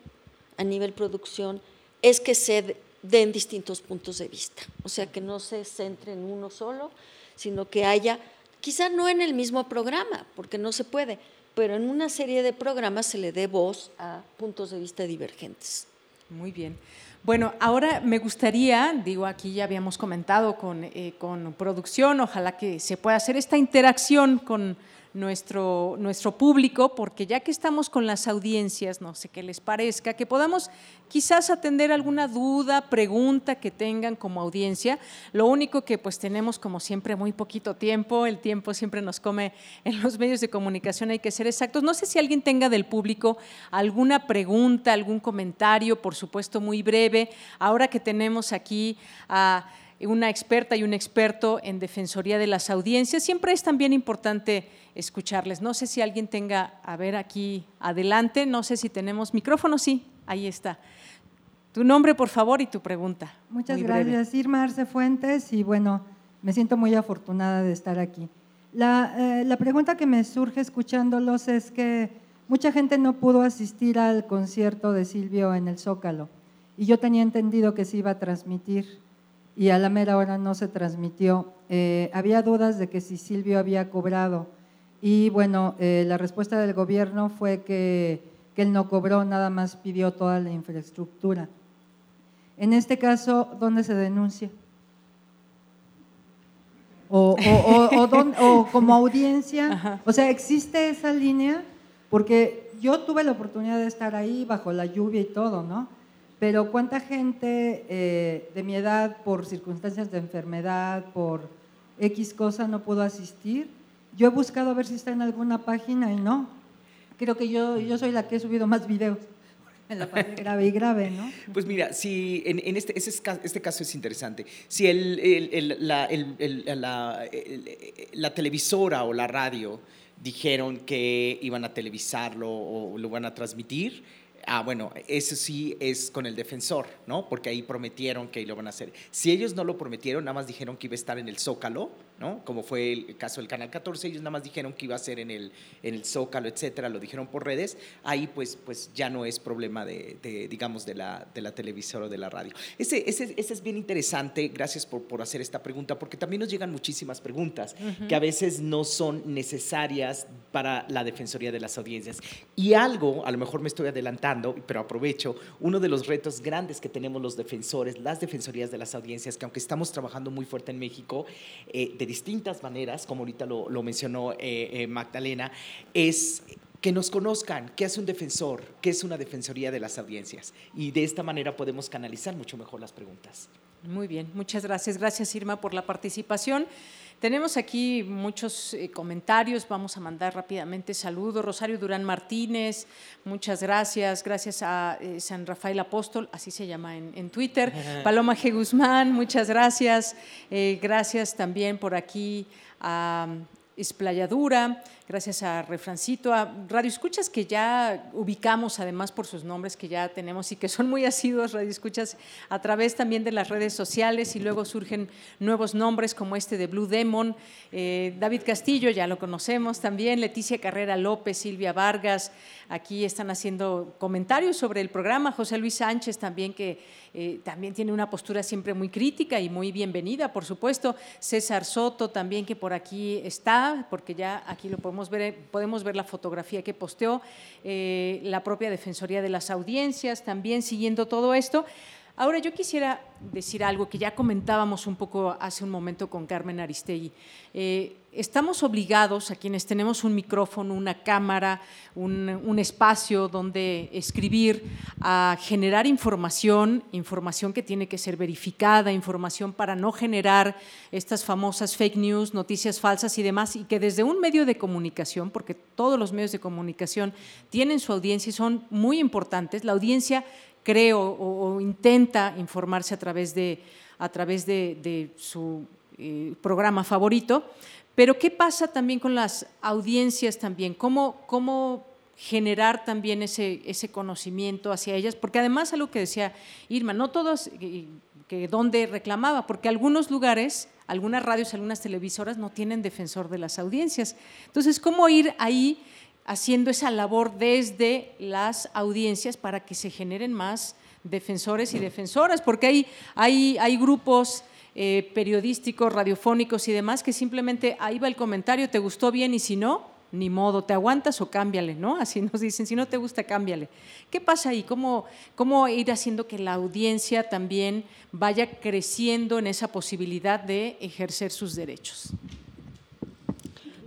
a nivel producción es que se den distintos puntos de vista, o sea, que no se centre en uno solo, sino que haya, quizá no en el mismo programa, porque no se puede, pero en una serie de programas se le dé voz a puntos de vista divergentes. Muy bien. Bueno, ahora me gustaría, digo, aquí ya habíamos comentado con, eh, con producción, ojalá que se pueda hacer esta interacción con nuestro, nuestro público, porque ya que estamos con las audiencias, no sé qué les parezca, que podamos quizás atender alguna duda, pregunta que tengan como audiencia. Lo único que pues tenemos como siempre muy poquito tiempo, el tiempo siempre nos come en los medios de comunicación, hay que ser exactos. No sé si alguien tenga del público alguna pregunta, algún comentario, por supuesto muy breve, ahora que tenemos aquí a una experta y un experto en defensoría de las audiencias, siempre es también importante escucharles. No sé si alguien tenga, a ver aquí adelante, no sé si tenemos micrófono, sí, ahí está. Tu nombre, por favor, y tu pregunta. Muchas Muy breve. gracias, Irma Arce Fuentes, y bueno, me siento muy afortunada de estar aquí. La, eh, la pregunta que me surge escuchándolos es que mucha gente no pudo asistir al concierto de Silvio en el Zócalo, y yo tenía entendido que se iba a transmitir, y a la mera hora no se transmitió. Eh, había dudas de que si Silvio había cobrado, y bueno, eh, la respuesta del gobierno fue que, que él no cobró, nada más pidió toda la infraestructura. En este caso, ¿dónde se denuncia? O, o- o- o (laughs) dón- o como audiencia, o sea, ¿existe esa línea? Porque yo tuve la oportunidad de estar ahí bajo la lluvia y todo, ¿no? Pero ¿cuánta gente eh, de mi edad, por circunstancias de enfermedad, por X cosa, no pudo asistir? Yo he buscado a ver si está en alguna página y no. Creo que yo, yo soy la que he subido más videos en la parte (laughs) grave y grave, ¿no? Pues mira, si en, en este, ese es ca- este caso es interesante. Si el, el- el- la, la- la televisora o la radio dijeron que iban a televisarlo o lo van a transmitir, ah, bueno, eso sí es con el defensor, ¿no? Porque ahí prometieron que lo van a hacer. Si ellos no lo prometieron, nada más dijeron que iba a estar en el Zócalo, ¿no? Como fue el caso del Canal 14, ellos nada más dijeron que iba a ser en el, en el Zócalo, etcétera, lo dijeron por redes, ahí pues, pues ya no es problema de, de, digamos, de la, de la televisora o de la radio. Ese, ese, ese es bien interesante, gracias por, por hacer esta pregunta, porque también nos llegan muchísimas preguntas que a veces no son necesarias para la Defensoría de las Audiencias. Y algo, a lo mejor me estoy adelantando, pero aprovecho, uno de los retos grandes que tenemos los defensores, las defensorías de las audiencias, que aunque estamos trabajando muy fuerte en México, eh, de distintas maneras, como ahorita lo, mencionó eh, eh, Magdalena, es que nos conozcan qué hace un defensor, qué es una defensoría de las audiencias. Y de esta manera podemos canalizar mucho mejor las preguntas. Muy bien, muchas gracias. Gracias, Irma, por la participación. Tenemos aquí muchos eh, comentarios, vamos a mandar rápidamente saludos. Rosario Durán Martínez, muchas gracias. Gracias a eh, San Rafael Apóstol, así se llama en, en Twitter. Paloma G. Guzmán, muchas gracias. Eh, gracias también por aquí a Esplayadura, gracias a Refrancito, a Radio Escuchas que ya ubicamos además por sus nombres que ya tenemos y que son muy asiduos Radio Escuchas a través también de las redes sociales y luego surgen nuevos nombres como este de Blue Demon, eh, David Castillo, ya lo conocemos también, Leticia Carrera López, Silvia Vargas, aquí están haciendo comentarios sobre el programa, José Luis Sánchez también que, eh, también tiene una postura siempre muy crítica y muy bienvenida, por supuesto. César Soto también, que por aquí está, porque ya aquí lo podemos podemos ver la fotografía que posteó, eh, la propia Defensoría de las Audiencias, también siguiendo todo esto. Ahora yo quisiera decir algo que ya comentábamos un poco hace un momento con Carmen Aristegui. Eh, estamos obligados a quienes tenemos un micrófono, una cámara, un, un espacio donde escribir, a generar información, información que tiene que ser verificada, información para no generar estas famosas fake news, noticias falsas y demás, y que desde un medio de comunicación, porque todos los medios de comunicación tienen su audiencia y son muy importantes, la audiencia creo o, intenta informarse a través de, a través de, su eh, programa favorito. Pero ¿qué pasa también con las audiencias también? ¿Cómo, cómo generar también ese, ese conocimiento hacia ellas? Porque además algo que decía Irma, no todos, eh, que donde reclamaba, porque algunos lugares, algunas radios, algunas televisoras no tienen defensor de las audiencias. Entonces, ¿cómo ir ahí haciendo esa labor desde las audiencias para que se generen más defensores y defensoras? Porque hay, hay, hay grupos eh, periodísticos, radiofónicos y demás que simplemente ahí va el comentario, te gustó bien y si no, ni modo, te aguantas o cámbiale, ¿no? (laughs) Así nos dicen, si no te gusta, cámbiale. ¿Qué pasa ahí? ¿Cómo, cómo ir haciendo que la audiencia también vaya creciendo en esa posibilidad de ejercer sus derechos?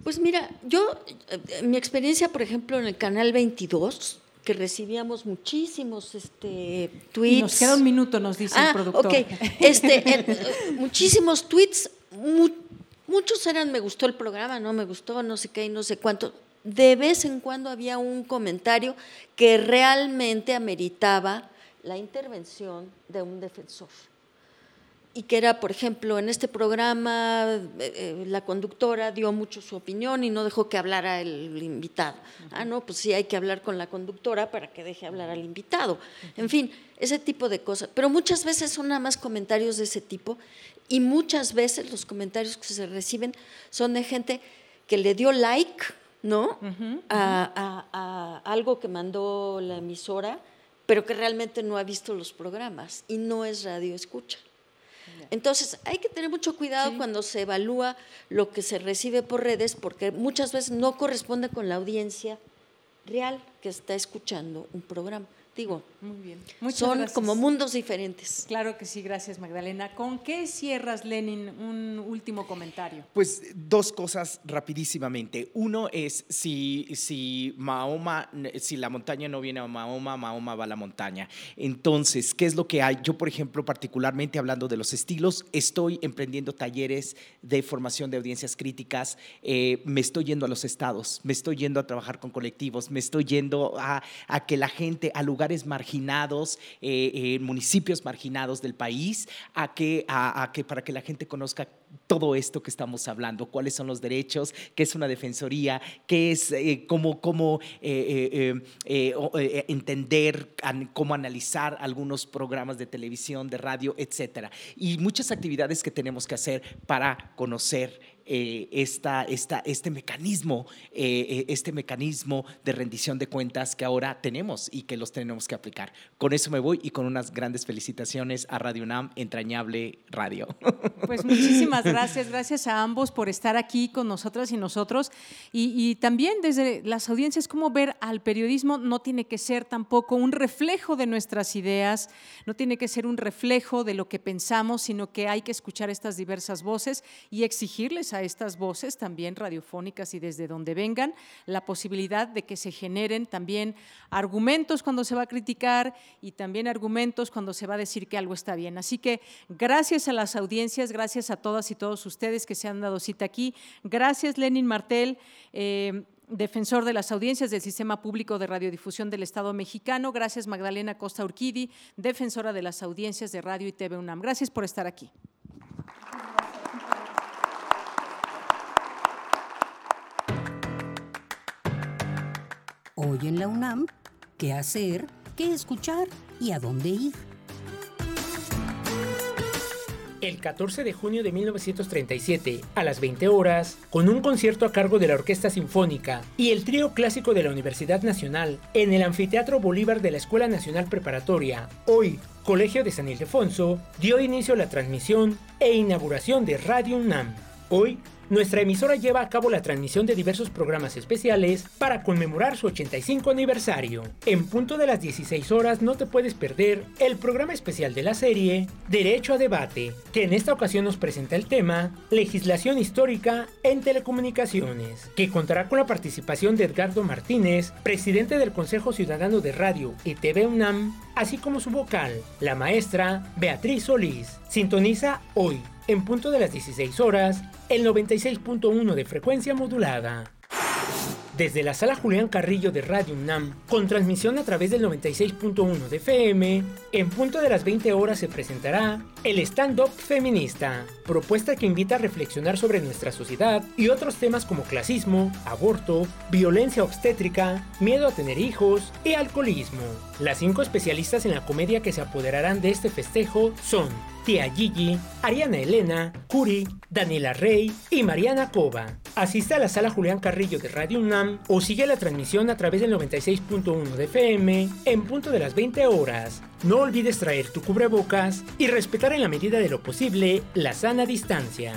Pues mira, yo, eh, mi experiencia, por ejemplo, en el canal 22, que recibíamos muchísimos este, tweets. Nos queda un minuto, nos dice Ah, el productor. ok. Este, eh, (laughs) muchísimos tweets, mu- muchos eran me gustó el programa, no me gustó, no sé qué y no sé cuánto. De vez en cuando había un comentario que realmente ameritaba la intervención de un defensor. Y que era, por ejemplo, en este programa eh, eh, la conductora dio mucho su opinión y no dejó que hablara el invitado. Ah, no, pues sí hay que hablar con la conductora para que deje hablar al invitado. En fin, ese tipo de cosas. Pero muchas veces son nada más comentarios de ese tipo y muchas veces los comentarios que se reciben son de gente que le dio like, ¿no? a, a- a algo que mandó la emisora, pero que realmente no ha visto los programas y no es radio escucha. Entonces, hay que tener mucho cuidado cuando se evalúa lo que se recibe por redes, porque muchas veces no corresponde con la audiencia real que está escuchando un programa. Digo, Muy bien. Muchas son gracias. como mundos diferentes. Claro que sí, gracias Magdalena. ¿Con qué cierras, Lenin, un último comentario? Pues dos cosas rapidísimamente. Uno es si, si Mahoma, si la montaña no viene a Mahoma, Mahoma va a la montaña. Entonces, ¿qué es lo que hay? Yo, por ejemplo, particularmente hablando de los estilos, estoy emprendiendo talleres de formación de audiencias críticas, eh, me estoy yendo a los estados, me estoy yendo a trabajar con colectivos, me estoy yendo a, a que la gente, a marginados, eh, eh, municipios marginados del país, a que, a, que para que la gente conozca todo esto que estamos hablando, cuáles son los derechos, qué es una defensoría, qué es, eh, cómo, cómo entender, cómo analizar algunos programas de televisión, de radio, etcétera. Y muchas actividades que tenemos que hacer para conocer eh, esta, esta, este mecanismo, eh, eh, este mecanismo de rendición de cuentas que ahora tenemos y que los tenemos que aplicar. Con eso me voy y con unas grandes felicitaciones a Radio UNAM, entrañable radio. (laughs) Pues muchísimas gracias, gracias a ambos por estar aquí con nosotras y nosotros. Y, y también desde las audiencias, cómo ver al periodismo no tiene que ser tampoco un reflejo de nuestras ideas, no tiene que ser un reflejo de lo que pensamos, sino que hay que escuchar estas diversas voces y exigirles a estas voces también radiofónicas y desde donde vengan la posibilidad de que se generen también argumentos cuando se va a criticar y también argumentos cuando se va a decir que algo está bien. Así que gracias a las audiencias, gracias a todas y todos ustedes que se han dado cita aquí. Gracias, Lenin Martel. eh, defensor de las audiencias del Sistema Público de Radiodifusión del Estado mexicano. Gracias, Magdalena Costa Urquidi, defensora de las audiencias de Radio y TV UNAM. Gracias por estar aquí. Hoy en la UNAM, ¿qué hacer? ¿Qué escuchar? ¿Y a dónde ir? El 14 de junio de 1937, a las 20 horas, con un concierto a cargo de la Orquesta Sinfónica y el trío clásico de la Universidad Nacional en el Anfiteatro Bolívar de la Escuela Nacional Preparatoria, hoy Colegio de San Ildefonso dio inicio a la transmisión e inauguración de Radio UNAM. Hoy, nuestra emisora lleva a cabo la transmisión de diversos programas especiales para conmemorar su 85 aniversario. En punto de las 16 horas no te puedes perder el programa especial de la serie Derecho a Debate, que en esta ocasión nos presenta el tema Legislación Histórica en Telecomunicaciones, que contará con la participación de Edgardo Martínez, presidente del Consejo Ciudadano de Radio y TV UNAM, así como su vocal, la maestra Beatriz Solís. Sintoniza hoy en punto de las 16 horas, el 96.1 de frecuencia modulada. Desde la sala Julián Carrillo de Radio UNAM, con transmisión a través del 96.1 de FM, en punto de las 20 horas se presentará el Stand-Up Feminista, propuesta que invita a reflexionar sobre nuestra sociedad y otros temas como clasismo, aborto, violencia obstétrica, miedo a tener hijos y alcoholismo. Las cinco especialistas en la comedia que se apoderarán de este festejo son Tía Gigi, Ariana Elena, Curi, Daniela Rey y Mariana Cova. Asiste a la sala Julián Carrillo de Radio UNAM o sigue la transmisión a través del 96.1 de FM en punto de las 20 horas. No olvides traer tu cubrebocas y respetar en la medida de lo posible la sana distancia.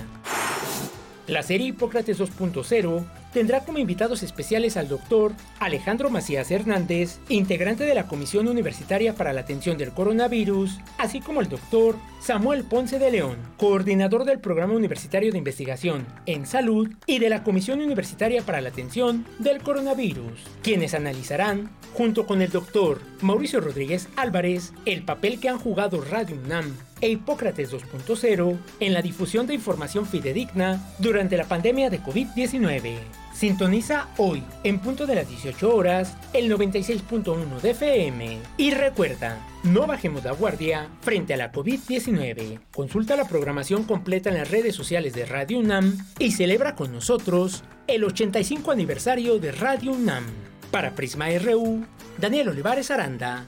La serie Hipócrates 2.0 tendrá como invitados especiales al doctor Alejandro Macías Hernández, integrante de la Comisión Universitaria para la Atención del Coronavirus, así como el doctor Samuel Ponce de León, coordinador del Programa Universitario de Investigación en Salud y de la Comisión Universitaria para la Atención del Coronavirus, quienes analizarán, junto con el doctor Mauricio Rodríguez Álvarez, el papel que han jugado Radio UNAM e Hipócrates 2.0 en la difusión de información fidedigna durante la pandemia de COVID-19. Sintoniza hoy, en punto de las 18 horas, el 96.1 de FM. Y recuerda, no bajemos la guardia frente a la COVID-19. Consulta la programación completa en las redes sociales de Radio UNAM y celebra con nosotros el 85 aniversario de Radio UNAM. Para Prisma RU, Daniel Olivares Aranda.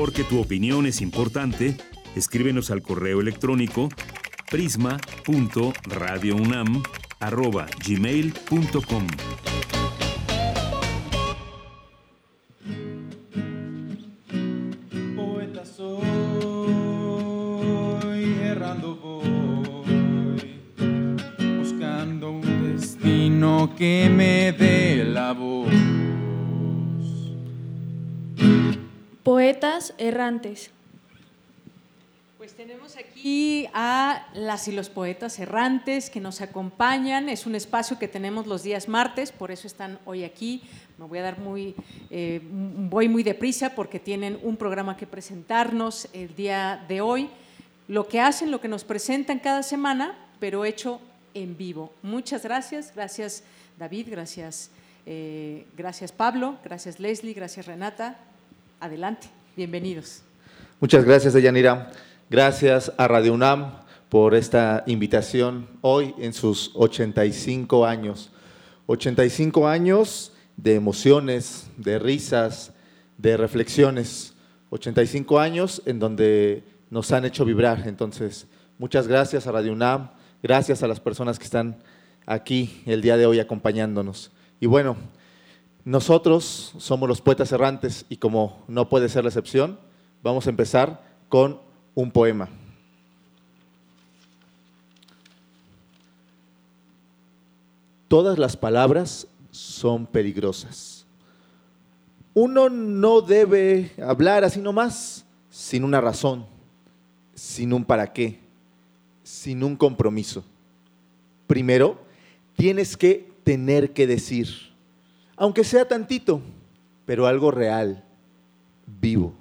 Porque tu opinión es importante, escríbenos al correo electrónico prisma.radiounam@gmail.com. Poeta soy, errando voy, buscando un destino que me dé la Poetas errantes. Pues tenemos aquí a las y los poetas errantes que nos acompañan. Es un espacio que tenemos los días martes, por eso están hoy aquí. Me voy a dar muy, eh, voy muy deprisa porque tienen un programa que presentarnos el día de hoy. Lo que hacen, lo que nos presentan cada semana, pero hecho en vivo. Muchas gracias, gracias David, gracias, eh, gracias Pablo, gracias Leslie, gracias Renata. Adelante, bienvenidos. Muchas gracias, Deyanira. Gracias a Radio UNAM por esta invitación hoy en sus 85 años. 85 años de emociones, de risas, de reflexiones. 85 años en donde nos han hecho vibrar. Entonces, muchas gracias a Radio UNAM, gracias a las personas que están aquí el día de hoy acompañándonos. Y bueno, nosotros somos los poetas errantes y como no puede ser la excepción, vamos a empezar con un poema. Todas las palabras son peligrosas. Uno no debe hablar así nomás, sin una razón, sin un para qué, sin un compromiso. Primero, tienes que tener que decir, aunque sea tantito, pero algo real, vivo.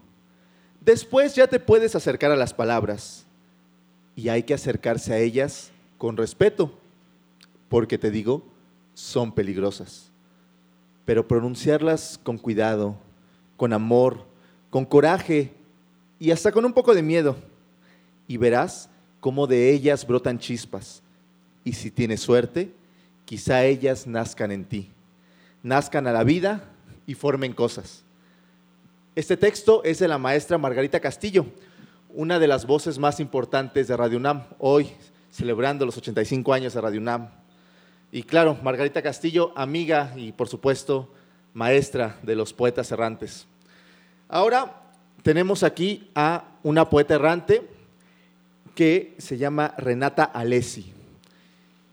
Después ya te puedes acercar a las palabras y hay que acercarse a ellas con respeto, porque te digo, son peligrosas. Pero pronunciarlas con cuidado, con amor, con coraje y hasta con un poco de miedo. Y verás cómo de ellas brotan chispas. Y si tienes suerte, quizá ellas nazcan en ti, nazcan a la vida y formen cosas. Este texto es de la maestra Margarita Castillo, una de las voces más importantes de Radio UNAM, hoy celebrando los 85 años de Radio UNAM. Y claro, Margarita Castillo, amiga y por supuesto maestra de los poetas errantes. Ahora tenemos aquí a una poeta errante que se llama Renata Alessi.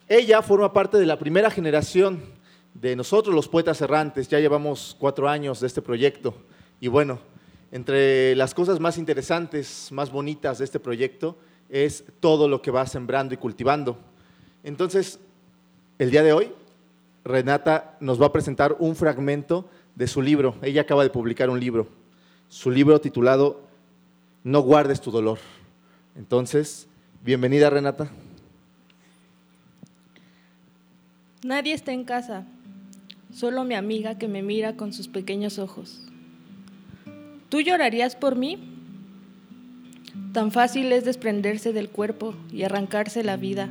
Ella forma parte de la primera generación de nosotros, los poetas errantes. Ya llevamos cuatro años de este proyecto. Y bueno, entre las cosas más interesantes, más bonitas de este proyecto, es todo lo que va sembrando y cultivando. Entonces, el día de hoy, Renata nos va a presentar un fragmento de su libro. Ella acaba de publicar un libro, su libro titulado No guardes tu dolor. Entonces, bienvenida Renata. Nadie está en casa, solo mi amiga que me mira con sus pequeños ojos. ¿Tú llorarías por mí? Tan fácil es desprenderse del cuerpo y arrancarse la vida.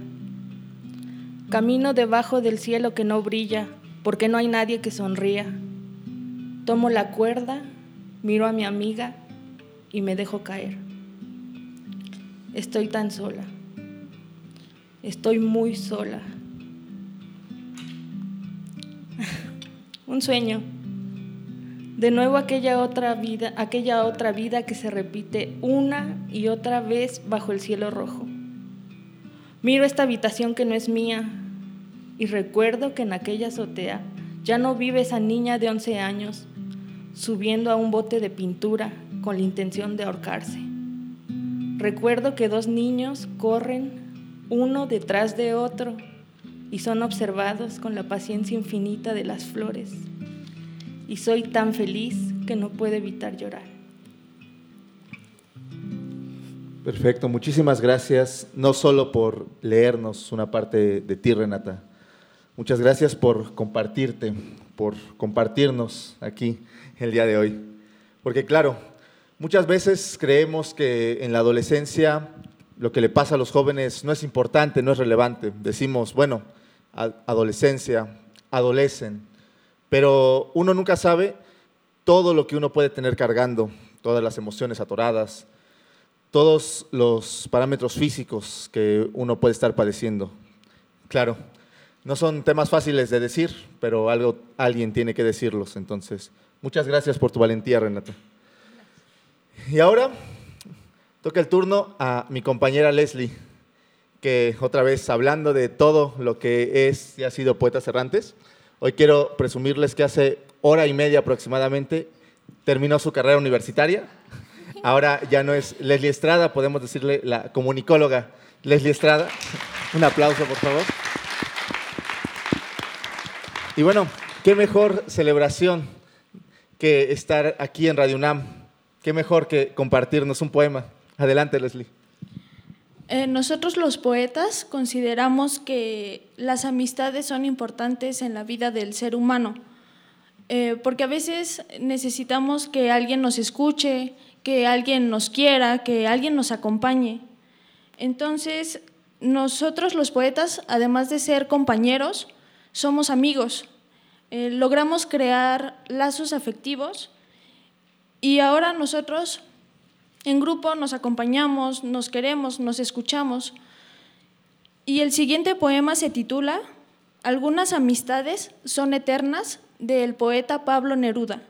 Camino debajo del cielo que no brilla, porque no hay nadie que sonría. Tomo la cuerda, miro a mi amiga y me dejo caer. Estoy tan sola. Estoy muy sola. Un sueño. De nuevo aquella otra vida, aquella otra vida que se repite una y otra vez bajo el cielo rojo. Miro esta habitación que no es mía y recuerdo que en aquella azotea ya no vive esa niña de 11 años subiendo a un bote de pintura con la intención de ahorcarse. Recuerdo que dos niños corren uno detrás de otro y son observados con la paciencia infinita de las flores. Y soy tan feliz que no puedo evitar llorar. Perfecto, muchísimas gracias, no solo por leernos una parte de ti, Renata. Muchas gracias por compartirte, por compartirnos aquí el día de hoy. Porque claro, muchas veces creemos que en la adolescencia lo que le pasa a los jóvenes no es importante, no es relevante. Decimos, bueno, adolescencia, adolecen, pero uno nunca sabe todo lo que uno puede tener cargando, todas las emociones atoradas, todos los parámetros físicos que uno puede estar padeciendo. Claro, no son temas fáciles de decir, pero algo, alguien tiene que decirlos. Entonces, muchas gracias por tu valentía, Renata. Y ahora toca el turno a mi compañera Leslie, que otra vez hablando de todo lo que es y ha sido Poetas Errantes, hoy quiero presumirles que hace hora y media aproximadamente terminó su carrera universitaria. Ahora ya no es Leslie Estrada, podemos decirle la comunicóloga Leslie Estrada. Un aplauso, por favor. Y bueno, qué mejor celebración que estar aquí en Radio UNAM. Qué mejor que compartirnos un poema. Adelante, Leslie. Eh, nosotros los poetas consideramos que las amistades son importantes en la vida del ser humano, eh, porque a veces necesitamos que alguien nos escuche, que alguien nos quiera, que alguien nos acompañe. Entonces, nosotros los poetas, además de ser compañeros, somos amigos, eh, logramos crear lazos afectivos y ahora nosotros en grupo nos acompañamos, nos queremos, nos escuchamos. Y el siguiente poema se titula Algunas amistades son eternas del poeta Pablo Neruda.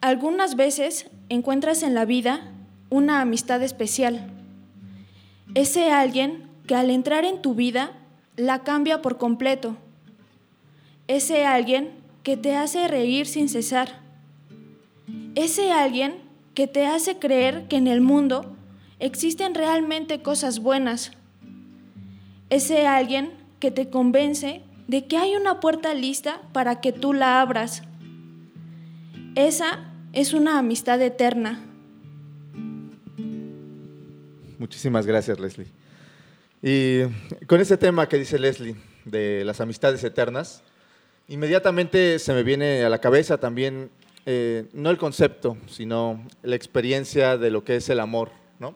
Algunas veces encuentras en la vida una amistad especial. Ese alguien que al entrar en tu vida la cambia por completo. Ese alguien que te hace reír sin cesar. Ese alguien que te hace creer que en el mundo existen realmente cosas buenas. Ese alguien que te convence de que hay una puerta lista para que tú la abras. Esa es una amistad eterna. Muchísimas gracias, Leslie. Y con ese tema que dice Leslie de las amistades eternas, inmediatamente se me viene a la cabeza también eh, no el concepto, sino la experiencia de lo que es el amor. ¿no?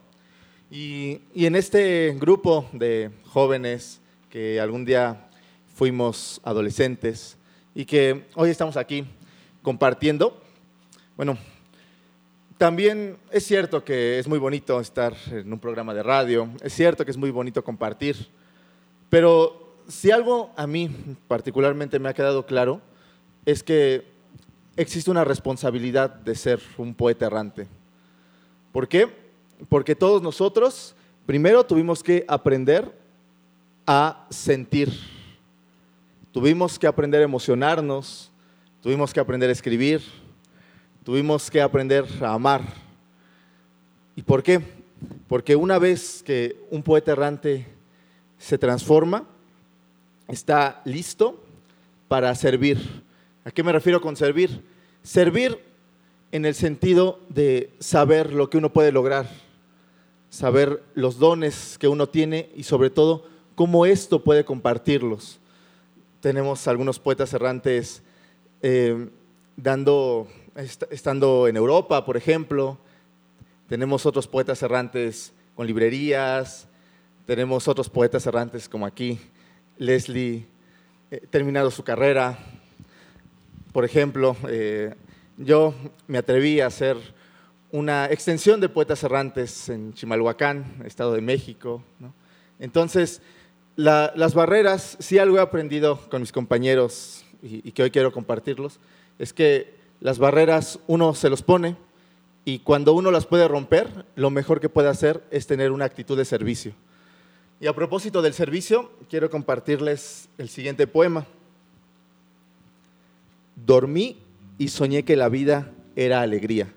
Y, y, en este grupo de jóvenes que algún día fuimos adolescentes y que hoy estamos aquí compartiendo, bueno, también es cierto que es muy bonito estar en un programa de radio, es cierto que es muy bonito compartir, pero si algo a mí particularmente me ha quedado claro, es que existe una responsabilidad de ser un poeta errante. ¿Por qué? Porque todos nosotros primero tuvimos que aprender a sentir. Tuvimos que aprender a emocionarnos, tuvimos que aprender a escribir, tuvimos que aprender a amar. ¿Y por qué? Porque una vez que un poeta errante se transforma, está listo para servir. ¿A qué me refiero con servir? Servir en el sentido de saber lo que uno puede lograr, saber los dones que uno tiene y sobre todo cómo esto puede compartirlos. Tenemos algunos poetas errantes eh, dando, est- estando en Europa, por ejemplo. Tenemos otros poetas errantes con librerías. Tenemos otros poetas errantes como aquí, Leslie, eh, terminado su carrera. Por ejemplo, eh, yo me atreví a hacer una extensión de poetas errantes en Chimalhuacán, Estado de México. ¿no? Entonces, la- las barreras, si algo he aprendido con mis compañeros y, y que hoy quiero compartirlos, es que las barreras uno se los pone y cuando uno las puede romper, lo mejor que puede hacer es tener una actitud de servicio. Y a propósito del servicio, quiero compartirles el siguiente poema. Dormí y soñé que la vida era alegría.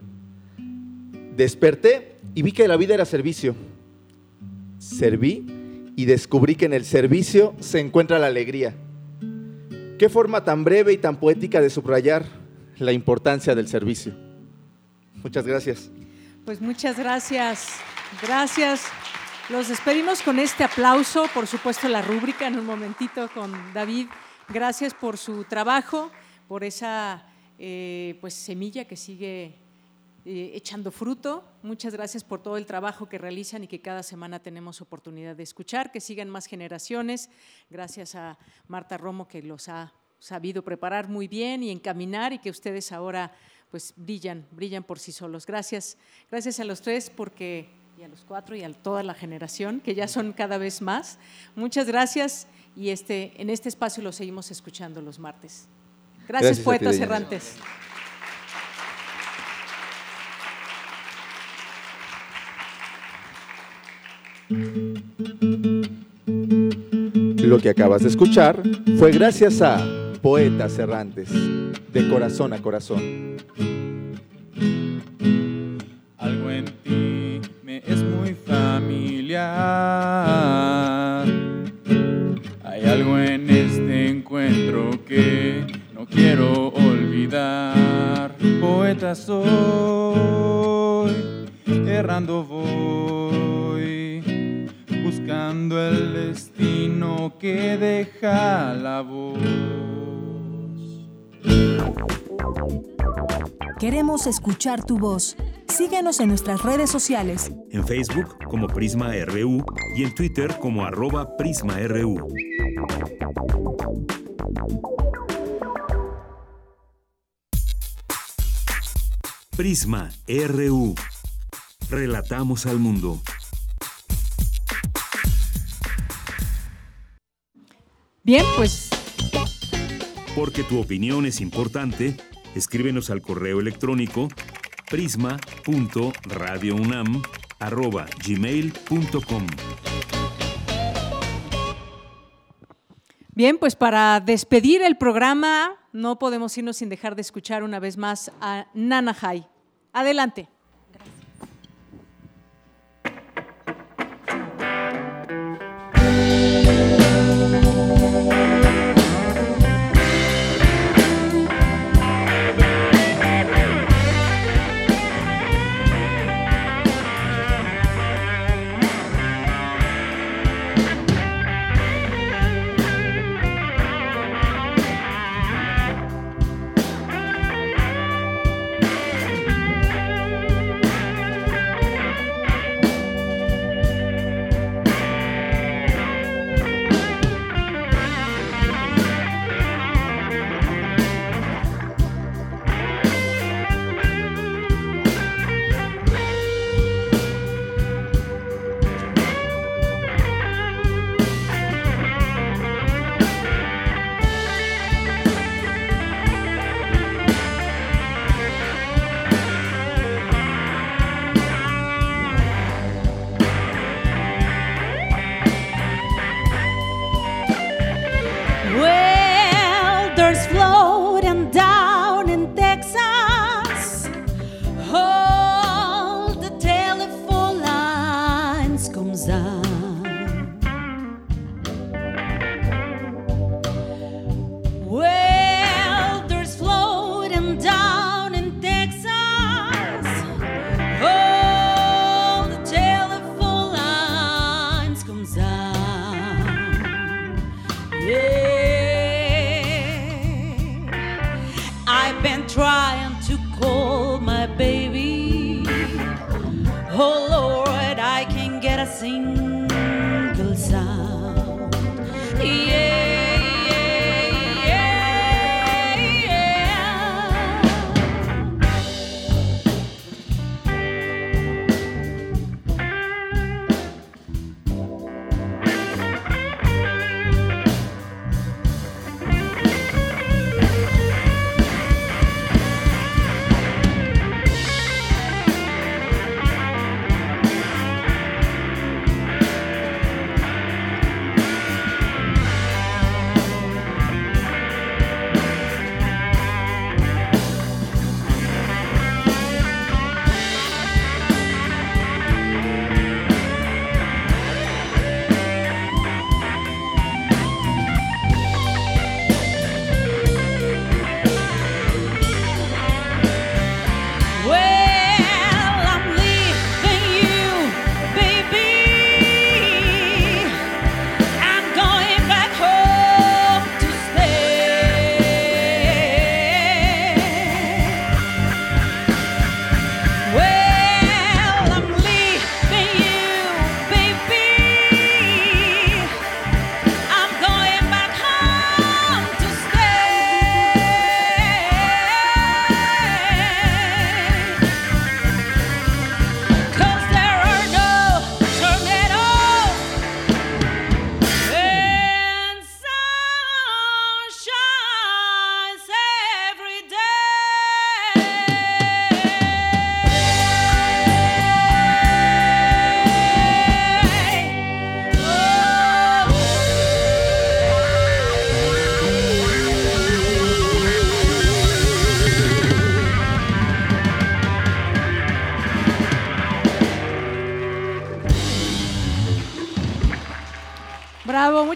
Desperté y vi que la vida era servicio. Serví y descubrí que en el servicio se encuentra la alegría. Qué forma tan breve y tan poética de subrayar la importancia del servicio. Muchas gracias. Pues muchas gracias. Gracias. Los despedimos con este aplauso, por supuesto la rúbrica en un momentito con David. Gracias por su trabajo, por esa eh, pues semilla que sigue eh, echando fruto. Muchas gracias por todo el trabajo que realizan y que cada semana tenemos oportunidad de escuchar, que sigan más generaciones. Gracias a Marta Romo que los ha sabido preparar muy bien y encaminar y que ustedes ahora pues brillan, brillan por sí solos. Gracias, gracias a los tres porque y a los cuatro y a toda la generación que ya son cada vez más. Muchas gracias y este en este espacio lo seguimos escuchando los martes. Gracias, Gracias ti, poetas errantes. Lo que acabas de escuchar fue gracias a Poetas Errantes, de corazón a corazón. Algo en ti me es muy familiar. Quiero olvidar. Poeta soy, errando voy, buscando el destino que deja la voz. Queremos escuchar tu voz. Síguenos en nuestras redes sociales. En Facebook como Prisma RU y en Twitter como arroba PrismaRU. Prisma RU. Relatamos al mundo. Bien, pues Porque tu opinión es importante, escríbenos al correo electrónico prisma.radiounam@gmail.com. Bien, pues para despedir el programa no podemos irnos sin dejar de escuchar una vez más a Nana Hai. Adelante. assim.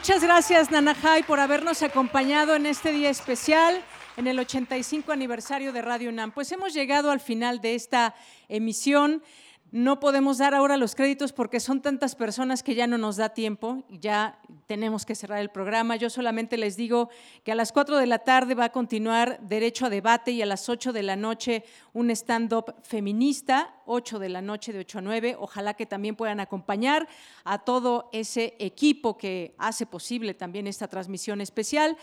Muchas gracias Nanajay por habernos acompañado en este día especial, en el 85 aniversario de Radio UNAM. Pues hemos llegado al final de esta emisión. No podemos dar ahora los créditos porque son tantas personas que ya no nos da tiempo, ya tenemos que cerrar el programa. Yo solamente les digo que a las 4 de la tarde va a continuar Derecho a Debate y a las 8 de la noche un stand-up feminista, 8 de la noche de 8 a 9. Ojalá que también puedan acompañar a todo ese equipo que hace posible también esta transmisión especial.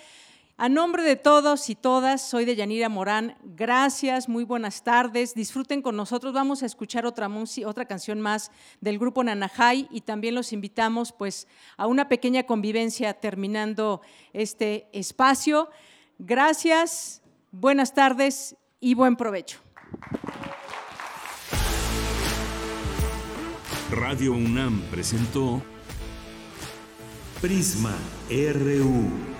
A nombre de todos y todas, soy de Yanira Morán. Gracias, muy buenas tardes. Disfruten con nosotros. Vamos a escuchar otra, otra canción más del grupo Nanajay y también los invitamos pues, a una pequeña convivencia terminando este espacio. Gracias, buenas tardes y buen provecho. Radio UNAM presentó Prisma RU.